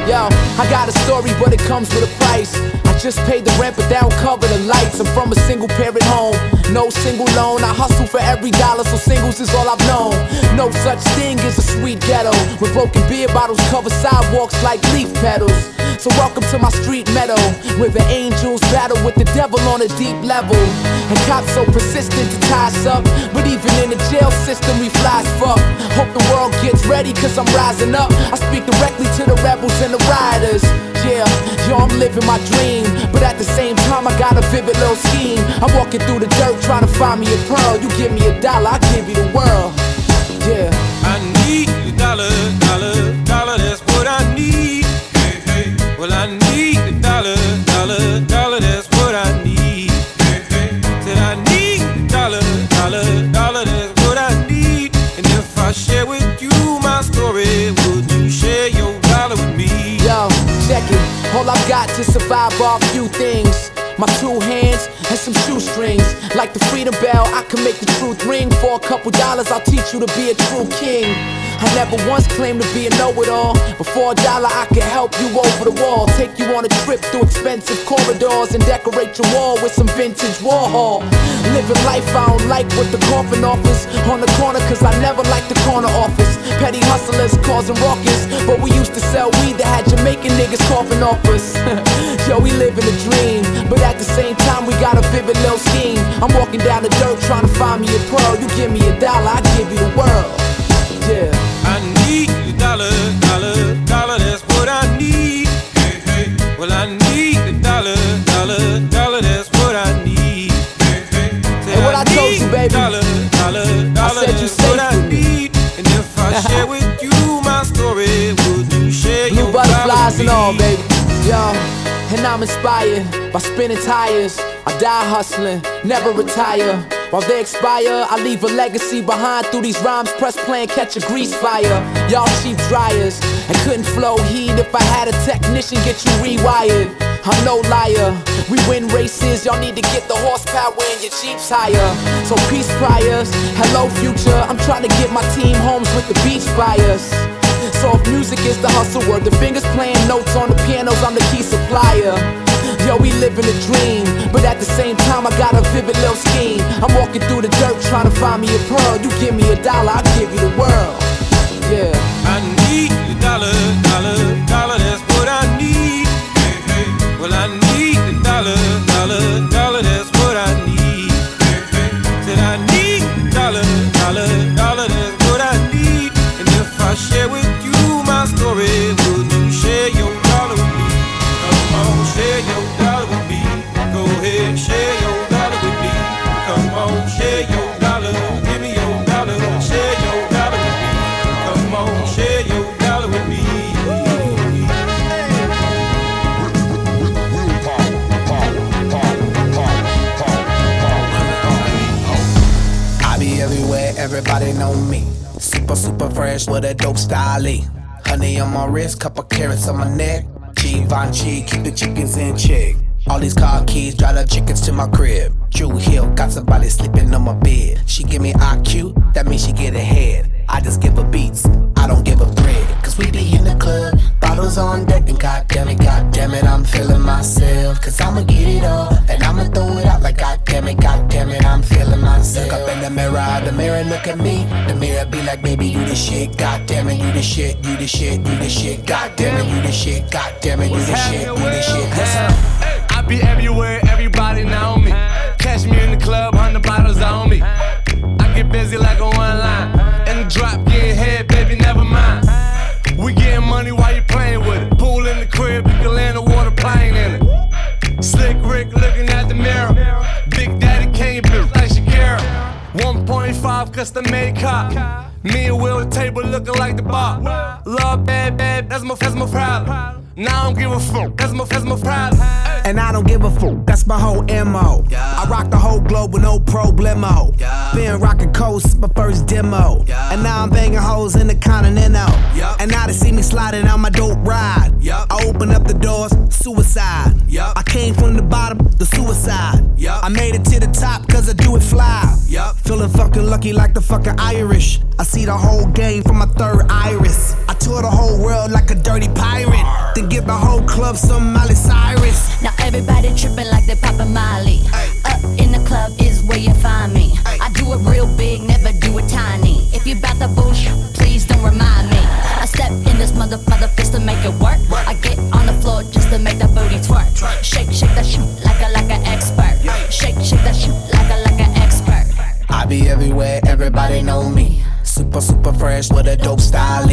Yo, I got a story, but it comes with a price. Just pay the rent, but that don't cover the lights. I'm from a single parent home, no single loan. I hustle for every dollar, so singles is all I've known. No such thing as a sweet ghetto, where broken beer bottles cover sidewalks like leaf petals. So welcome to my street meadow, where the angels battle with the devil on a deep level. And cops so persistent to tie us up, but even in the jail system we fly as fuck. Hope the ready, cause I'm rising up. I speak directly to the rebels and the riders. Yeah, yo, I'm living my dream, but at the same time I got a vivid little scheme. I'm walking through the dirt trying to find me a pearl. You give me a dollar, I give you the world. Yeah. I need a dollar, dollar, dollar, that's what I All I've got to survive are a few things. My two hands and some shoestrings. Like the freedom bell, I can make the truth ring. For a couple dollars, I'll teach you to be a true king. I never once claimed to be a know-it-all. But for a dollar, I can help you over the wall. Take you on a trip through expensive corridors and decorate your wall with some vintage Warhol. Living life I don't like what the coffin offers. On the corner, cause I never liked the corner office. Petty hustlers causing ruckus. But we used to sell weed that had Jamaican niggas coughing off us. [laughs] Yo, we live in a dream. But at the same time, we got a vivid little scheme. I'm walking down the dirt trying to find me a pearl. You give me a dollar, I give you the world. Yeah. I need a dollar, dollar, dollar, that's what I need. Hey, hey. Well, I need a dollar, dollar, dollar, that's what I need. Hey, hey. Said And what I told you, baby. Dollar, dollar, dollar, said you that's what safe I need. And if I [laughs] share with you my story, would you share Blue your butterflies and all, baby. Yo, and I'm inspired by spinning tires. I die hustling, never retire. While they expire, I leave a legacy behind through these rhymes. Press play and catch a grease fire. Y'all cheap dryers and couldn't flow heat if I had a technician get you rewired. I'm no liar. We win races, y'all need to get the horsepower in your Jeeps higher. So peace priors, hello future. I'm trying to get my team homes with the beach fires. So if music is the hustle word, the fingers playing notes on the pianos, I'm the key supplier. Yo, we living a dream, but at the same time, I got a vivid little scheme. I'm walking through the dirt trying to find me a pearl. You give me a dollar, I'll give you the world. Yeah. I need a dollar, dollar, dollar, that's what I need. Hey, hey. Well, I need a dollar, dollar, dollar, that's what I need. Hey, hey. Said I need a dollar, dollar, dollar, that's what I need. And if I share with know me. Super, super fresh with a dope style. Honey on my wrist, couple carats on my neck. Givenchy, keep the chickens in check. All these car keys, drive the chickens to my crib. Drew Hill, got somebody sleeping on my bed. She give me IQ, that means she get ahead. I just give her beats, I don't give her bread. Cause we be in the club, bottles on deck, and goddamn it, goddamn it, I'm feeling myself. Cause I'ma get it all, and I'ma throw it out like goddamn it, goddamn it, I'm feeling myself. Look up in the mirror, the mirror look at me. The mirror be like, baby, you the shit, goddamn it, you the shit, you the shit, you the shit, goddamn it, you the shit, goddamn it, you the shit, you the shit. Listen. I be everywhere, everybody know me. Catch me in the club, hundred bottles on me. I get busy like a one line. In the drop, getting head, baby, never mind. We getting money 1.5 custom made cop. Me and Will table looking like the bar. Love bad, bad, that's my, that's my problem. Now I don't give a fuck, that's my, that's my problem. And I don't give a fuck, that's my whole MO. I rock the whole globe with no problemo. Been rocking coast, my first demo. And now I'm banging hoes in the continental. And now they see me sliding on my dope ride. I open up the doors, suicide. I came from the bottom, the suicide. I made it to the top cause I do it fly. Feeling fucking lucky like the fucking Irish. I see the whole game from my third iris. I tour the whole world like a dirty pirate. Then give the whole club some Miley Cyrus. Now everybody tripping like they poppin' Molly. Up in the club is where you find me. I do it real big, never do it tiny. If you bout the bullshit, please don't remind me. I step in this mother mother fist to make it work. I get on the floor just to make that booty twerk. Shake, shake that shit like a like an expert. Shake, shake that shit like a like an expert. I be everywhere, everybody know me. Super, super fresh with a dope style.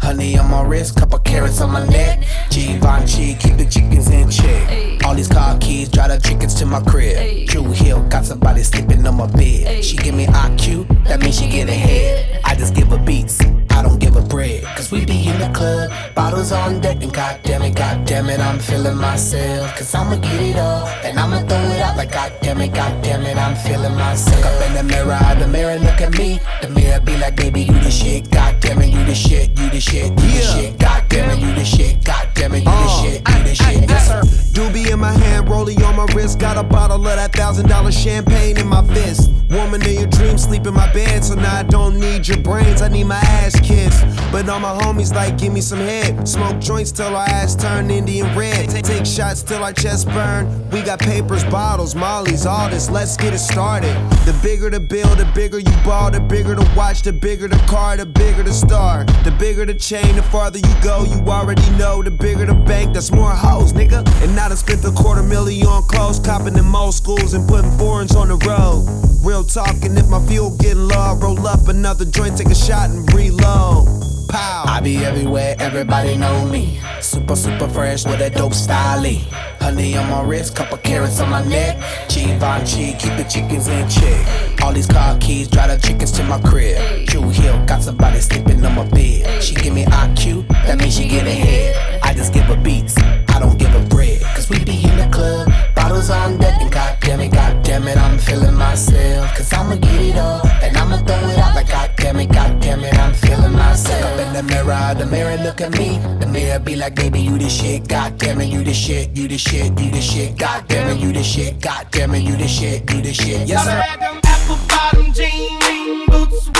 Honey on my wrist, couple carats on my neck. Givenchy, keep the chickens in check. All these car keys, drive the chickens to my crib. Drew Hill, got somebody sleeping on my bed. She give me IQ, that means she get ahead. I just give her beats, I don't give her bread. Cause we be in the club, bottles on deck, and goddamn it, goddamn it, I'm feeling myself. Cause I'ma get it all, and I'ma throw it out like goddamn it, goddamn it, I'm feeling myself. Look up in the mirror, the mirror look at me. The mirror be like, baby, you the shit, goddamn it, you the shit, you the shit, you the shit, goddamn it, you the shit, goddamn damn it, you the uh, shit, you the shit. Yes, sir. Doobie in my hand, rolling on my wrist. Got a bottle of that thousand dollar champagne in my fist. Woman in your dreams, sleep in my bed. So now I don't need your brains, I need my ass kissed. But all my homies like, give me some head. Smoke joints till our ass turn Indian red. Take shots till our chest burn. We got papers, bottles, mollies, all this. Let's get it started. The bigger the bill, the bigger you ball. The bigger the watch, the bigger the car, the bigger the star. The bigger the chain, the farther you go. You already know. The bigger the bank, that's more hoes, nigga. And now I spent a quarter million on clothes, copping them old schools and putting foreigns on the road. Real talking, if my fuel getting low, I roll up another joint, take a shot and reload. Pow. I be everywhere, everybody know me. Super, super fresh with a dope style. Honey on my wrist, couple carats on my neck. Givenchy, keep the chickens in check. All these car keys, drive the chickens to my crib. Drew Hill, got somebody sleeping on my bed. She give me IQ, that means she get ahead. I just give her beats, I don't give her bread. Cause we be in the club, bottles on deck, and goddamn it, goddamn it, I'm feeling myself. Cause I'ma get it all, and I'ma throw it out like goddamn it, goddamn it, I'm feeling myself. Look Up in the mirror, the mirror look at me. The mirror be like, baby, you the shit, goddamn it, you the shit, you the shit, you the shit, goddamn it, you the shit, goddamn it, you the shit, you the shit. Yes, sir. Apple bottom jean boots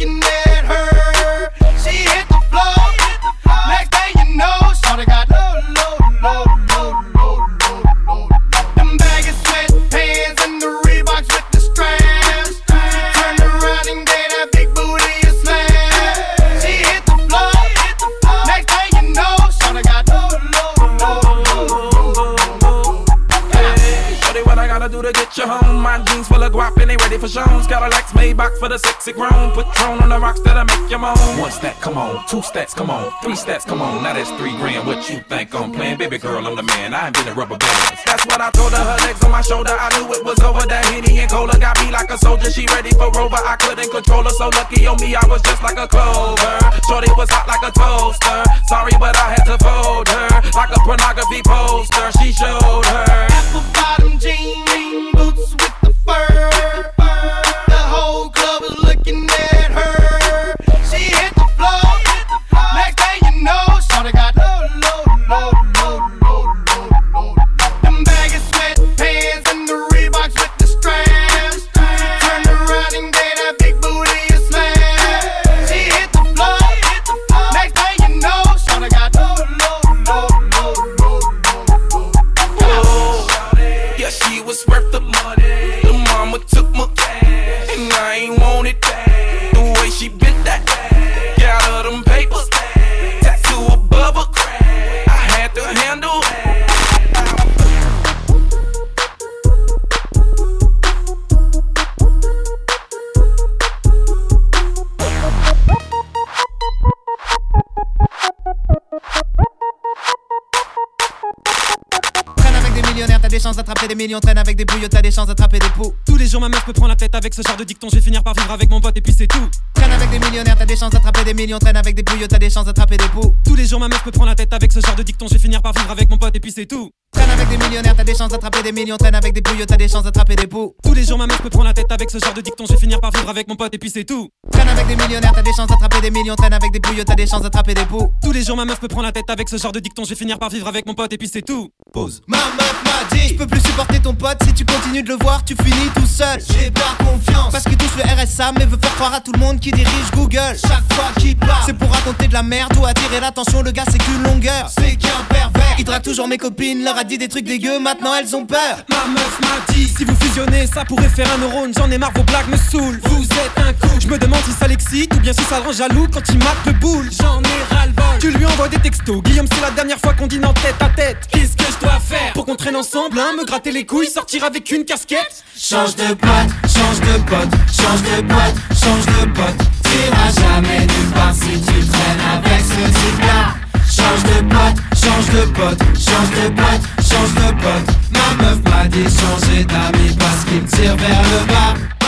looking at full of guap and they ready for shows. Got a Lex Maybach for the sexy grown. Patron on the rocks that'll make you moan. One stat, come on. Two stats, come on. Three stats, come on. Now that's three grand. What you think I'm playing? Baby girl, I'm the man. I ain't been a rubber band. That's what I told her. Her legs on my shoulder. I knew it was over. That Henny and Cola got me like a soldier. She ready for Rover. I couldn't control her. So lucky on me, I was just like a clover. Shorty was hot like a toaster. Sorry, but I had to fold her. Like a pornography poster. She showed her. Apple bottom jean boots with the fur. The whole avec ce genre de dicton Je vais finir par vivre avec mon pote et puis c'est tout Traîne avec des millionnaires, t'as des chances d'attraper des millions. Traîne avec des bouillots, t'as des chances d'attraper des poux. Tous les jours ma meuf me prend la tête avec ce genre de dicton Je vais finir par vivre avec mon pote et puis c'est tout Traîne avec des millionnaires, t'as des chances d'attraper des millions. Traîne avec des bouillots, t'as des chances d'attraper des poux. Tous les jours ma meuf me prend la tête avec ce genre de dicton Je vais finir par vivre avec mon pote et puis c'est tout Traîne avec des millionnaires, t'as des chances d'attraper des millions. Traîne avec des bouillots, t'as des chances d'attraper des poux. Tous les jours ma meuf me prend la tête avec ce genre de dicton Je vais finir par vivre avec mon pote et puis c'est tout Ma meuf m'a dit Je peux plus supporter ton pote Si tu continues de le voir tu finis tout seul. J'ai pas confiance. Parce qu'il touche le RSA Mais veut faire croire à tout le monde qui dirige Google. Chaque fois qu'il parle C'est pour raconter de la merde ou attirer l'attention. Le gars c'est qu'une longueur. C'est qu'un pervers. Il drague toujours mes copines Leur a dit des trucs dégueux. Maintenant elles ont peur. Ma meuf m'a dit Si vous fusionnez ça pourrait faire un neurone. J'en ai marre vos blagues me saoulent. Vous êtes un coup Je me demande si ça l'excite Ou bien si ça le rend jaloux quand il mate le boule. J'en ai ras le bol Tu lui envoies des textos. Guillaume c'est la dernière fois qu'on dîne en tête à tête. Qu'est-ce que je Pour qu'on traîne ensemble hein, Me gratter les couilles Sortir avec une casquette Change de pote, change de pote, change de pote, change de pote. T'iras jamais nulle part si tu traînes avec ce type-là. Change de pote, change de pote, change de pote, change de pote. Ma meuf m'a dit changer d'amis parce qu'il tire vers le bas.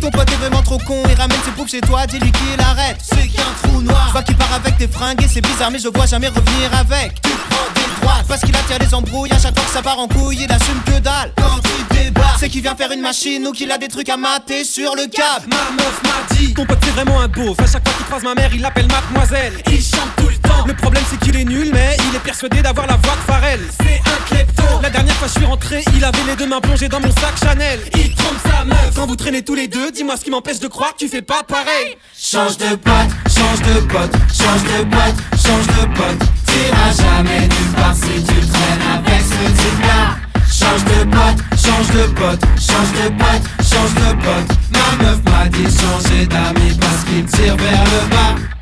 Ton pote est vraiment trop con, il ramène ses poupes chez toi, dis-lui qu'il arrête. C'est qu'un trou noir. Vois qu'il part avec tes fringues et c'est bizarre, mais je vois jamais revenir avec. Tu prends des droites parce qu'il attire les embrouilles. À chaque fois que ça part en couille, il assume que dalle. Quand il débarque, c'est qu'il vient faire une machine ou qu'il a des trucs à mater sur le câble. Ma meuf m'a dit Ton pote c'est vraiment un beauf À chaque fois qu'il croise ma mère il l'appelle mademoiselle Il chante tout le temps Le problème c'est qu'il est nul mais il est persuadé d'avoir la voix de Pharrell C'est un klepto La dernière fois je suis rentré il avait les deux mains plongées dans mon sac Chanel Il trompe sa meuf Quand vous traînez tous les deux dis-moi ce qui m'empêche de croire que tu fais pas pareil Change de pote, change de pote, change de pote, change de pote. T'iras jamais nulle part si tu traînes avec ce type-là. Change de pote, change de pote, change de pote, change de pote. Ma meuf m'a dit changer d'amis parce qu'il tire vers le bas.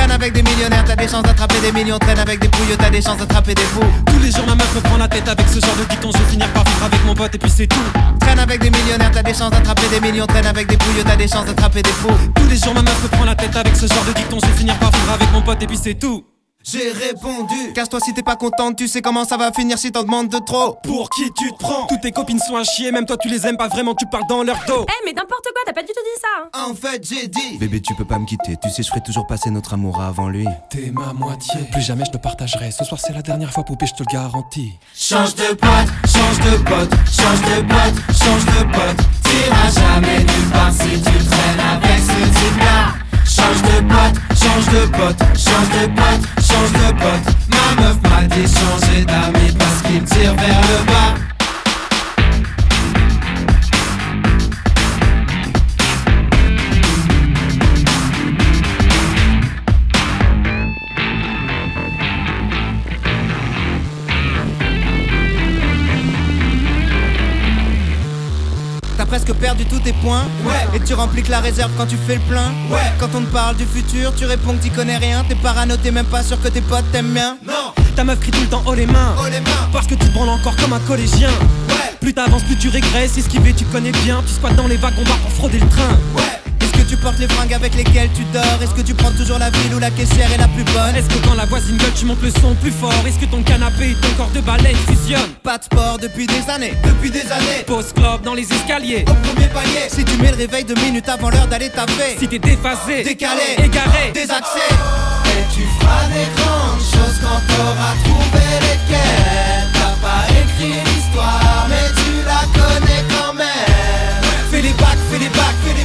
Traîne avec des millionnaires, t'as des chances d'attraper des millions. Traîne avec des pouilleux, t'as des chances d'attraper des fous. Tous les jours ma meuf me prend la tête avec ce genre de dicton Je vais finir par vivre avec mon pote et puis c'est tout Traîne avec des millionnaires, t'as des chances d'attraper des millions. Traîne avec des pouilleux, t'as des chances d'attraper des fous. Tous les jours ma meuf me prend la tête avec ce genre de dicton Je vais finir par vivre avec mon pote et puis c'est tout J'ai répondu Casse-toi si t'es pas contente, tu sais comment ça va finir si t'en demandes de trop Pour qui tu te prends? Toutes tes copines sont à chier, même toi tu les aimes pas vraiment, tu parles dans leur dos Eh, mais n'importe quoi, t'as pas du tout dit ça. hein. En fait j'ai dit Bébé, tu peux pas me quitter. Tu sais, je ferai toujours passer notre amour avant lui. T'es ma moitié Plus jamais je te partagerai Ce soir c'est la dernière fois poupée, je te le garantis Change de pote, change de pote, change de pote, change de pote. T'iras jamais nulle part si tu traînes avec ce type-là. Change de pote, change de pote, change de pote, change de pote. Ma meuf m'a dit changer d'amis parce qu'il tire vers le bas. Presque perdu tous tes points. Ouais. Et tu remplis que la réserve quand tu fais le plein. Ouais. Quand on te parle du futur, tu réponds que t'y connais rien. T'es parano, t'es même pas sûr que tes potes t'aiment bien. Non. Ta meuf crie tout le temps haut les mains. Oh les mains. Parce que tu te branles encore comme un collégien. Ouais. Plus t'avances plus tu régresses. Esquiver tu connais bien. Tu squattes dans les wagons bars pour frauder le train. Ouais tu portes les fringues avec lesquelles tu dors. Est-ce que tu prends toujours la ville où la caissière est la plus bonne? Est-ce que quand la voisine gueule tu montes le son plus fort Est-ce que ton canapé et ton corps de baleine fusionnent? Pas de sport depuis des années Depuis des années. Pause club dans les escaliers. Au premier palier Si tu mets le réveil deux minutes avant l'heure d'aller taper. Si t'es déphasé Décalé Égaré. Désaxé. Et tu feras des grandes choses quand t'auras trouvé lesquelles. T'as pas écrit l'histoire mais tu la connais quand même. Fais les bacs, fais les bacs, fais les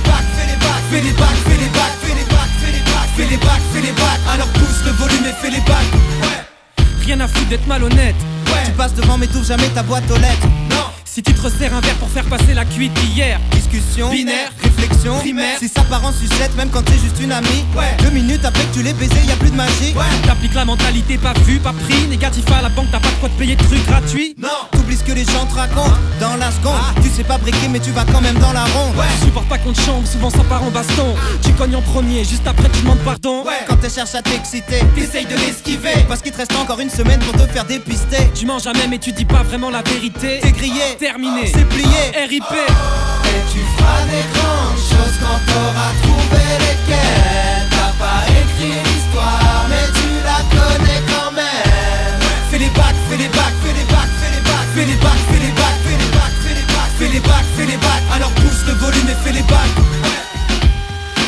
fais les bacs Fais les bacs, fais les bacs, fais les bacs, fais les bacs Fais les bacs, Alors pousse le volume et fais les bacs. Ouais, Rien à foutre d'être malhonnête. Ouais. Tu passes devant mais t'ouvres jamais ta boîte aux lettres. Non Si tu te resserres un verre pour faire passer la cuite d'hier. Discussion, Binaire, réflexion, primaire. Si ça part en sucette, même quand t'es juste une amie. Ouais. Deux minutes après que tu l'aies baisé, y a plus de magie. T'appliques la mentalité pas vu, pas pris. Négatif à la banque, t'as pas de quoi te payer de trucs gratuits. Non. T'oublies ce que les gens te racontent. Dans la seconde Tu sais pas briquer mais tu vas quand même dans la ronde. Tu supportes pas qu'on te chambre, souvent ça part en baston. Tu cognes en premier, juste après tu demandes pardon. Quand t'es cherches à t'exciter, t'essayes de l'esquiver. Parce qu'il te reste encore une semaine pour te faire dépister. Tu mens jamais mais tu dis pas vraiment la vérité. T'es grillé, Terminé. C'est plié. RIP Et tu feras des grandes choses quand t'auras trouvé lesquelles T'as pas écrit l'histoire mais tu la connais quand même. Fais les bacs, fais les bacs, fais les bacs, fais les bacs Fais les bacs, fais les bacs, fais les bacs, fais les bacs Fais les bacs, fais les bacs, alors pousse le volume et fais les bacs.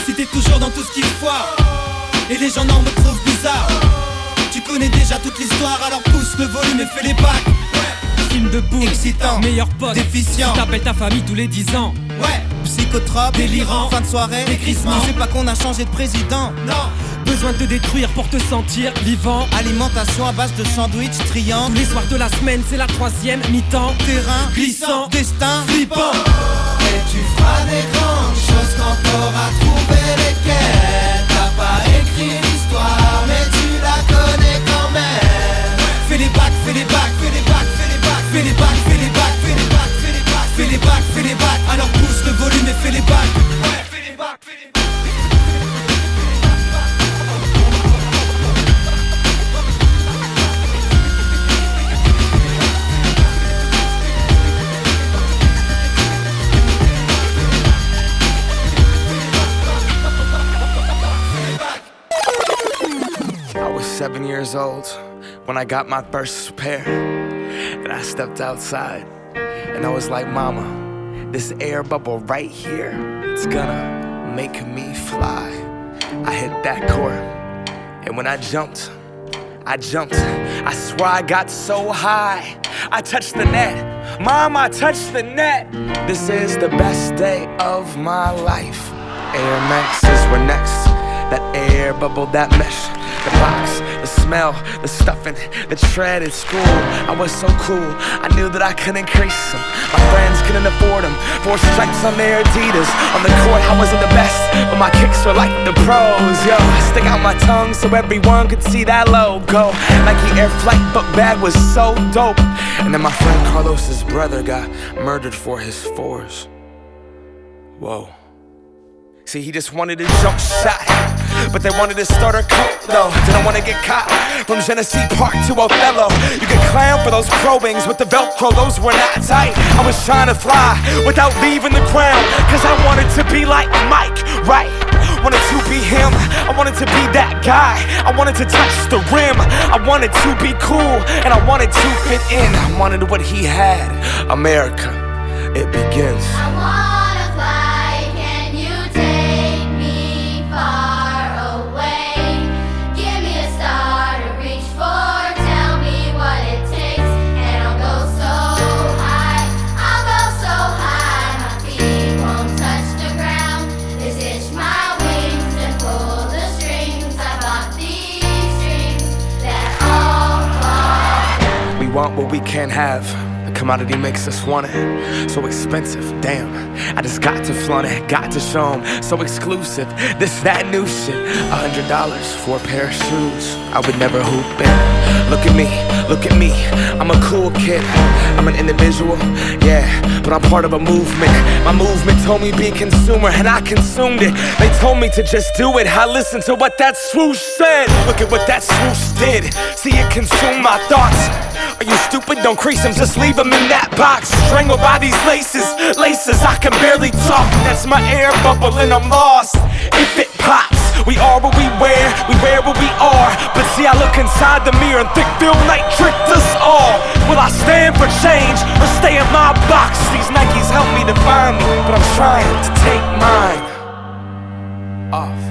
Si t'es toujours dans tout ce qu'il foire Et les gens n'en me trouvent bizarre Tu connais déjà toute l'histoire. Alors pousse le volume et fais les bacs Film de boule, Excitant, meilleur pote. Déficient. Tu t'appelles ta famille tous les 10 ans. Ouais, psychotrope, Délirant. fin de soirée, Décrissement. Tu sais pas qu'on a changé de président. Non. Besoin de te détruire pour te sentir vivant. Alimentation à base de sandwich, triangle. Les soirs de la semaine, c'est la troisième mi-temps. Terrain glissant, destin flippant. Et tu feras des grandes choses quand t'auras trouvé les les bacs, fais les bacs, fais les bacs, fais les bacs, fais les bacs, fais les bacs. Alors pousse le volume et fais les bacs. Seven years old when I got my first pair. I stepped outside and I was like, Mama, this air bubble right here, it's gonna make me fly. I hit that court, and when I jumped, I jumped. I swear I got so high. I touched the net. Mom, I touched the net. This is the best day of my life. Air Maxes were next. That air bubble, that mesh. The box, the smell, the stuffing, the tread at school. I was so cool, I knew that I couldn't crease them. My friends couldn't afford them. Four stripes on their Adidas. On the court, I wasn't the best, but my kicks were like the pros. Yo, I stick out my tongue so everyone could see that logo. Nike Air Flight book bag was so dope. And then my friend Carlos's brother got murdered for his fours. Whoa. See, he just wanted a jump shot. But they wanted to start a cult though. Didn't want to get caught from Genesee Park to Othello. You could clown for those probings with the Velcro, those were not tight. I was trying to fly without leaving the ground. Cause I wanted to be like Mike, right? Wanted to be him, I wanted to be that guy. I wanted to touch the rim, I wanted to be cool, and I wanted to fit in. I wanted what he had. America, it begins. Want what we can't have. The commodity makes us want it. So expensive, damn. I just got to flaunt it, got to show 'em. So exclusive, this, that new shit. A hundred dollars for a pair of shoes. I would never hoop in. Look at me, look at me. I'm a cool kid. I'm an individual, yeah, but I'm part of a movement. My movement told me be consumer, and I consumed it. They told me to just do it. I listened to what that swoosh said. Look at what that swoosh did. See it consume my thoughts. Are you stupid? Don't crease them, just leave them in that box. Strangled by these laces, laces, I can barely talk. That's my air bubble and I'm lost. If it pops, we are what we wear, we wear what we are. But see, I look inside the mirror and think Phil Knight tricked us all. Will I stand for change or stay in my box? These Nikes help me define me, but I'm trying to take mine off.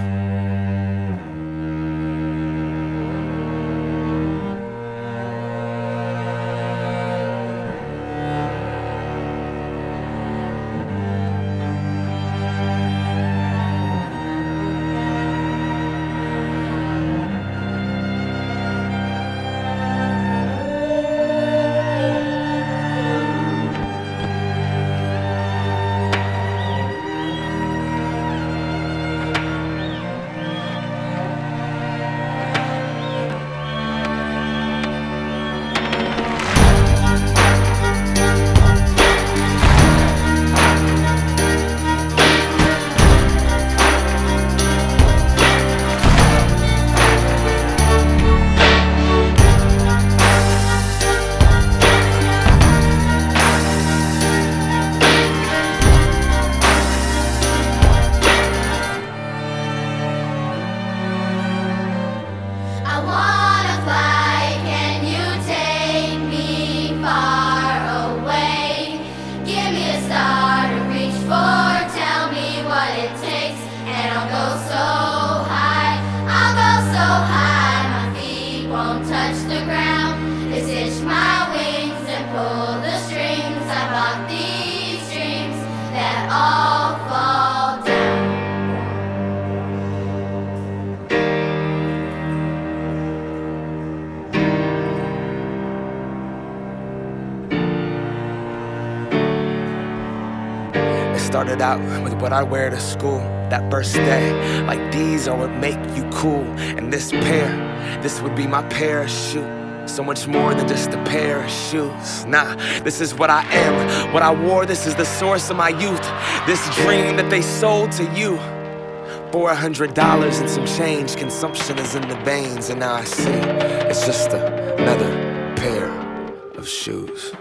What I wear to school that first day. Like these are what make you cool. And this pair, this would be my parachute. So much more than just a pair of shoes. Nah, this is what I am. What I wore, this is the source of my youth. This dream that they sold to you. Four hundred dollars and some change. Consumption is in the veins, and now I see it's just another pair of shoes.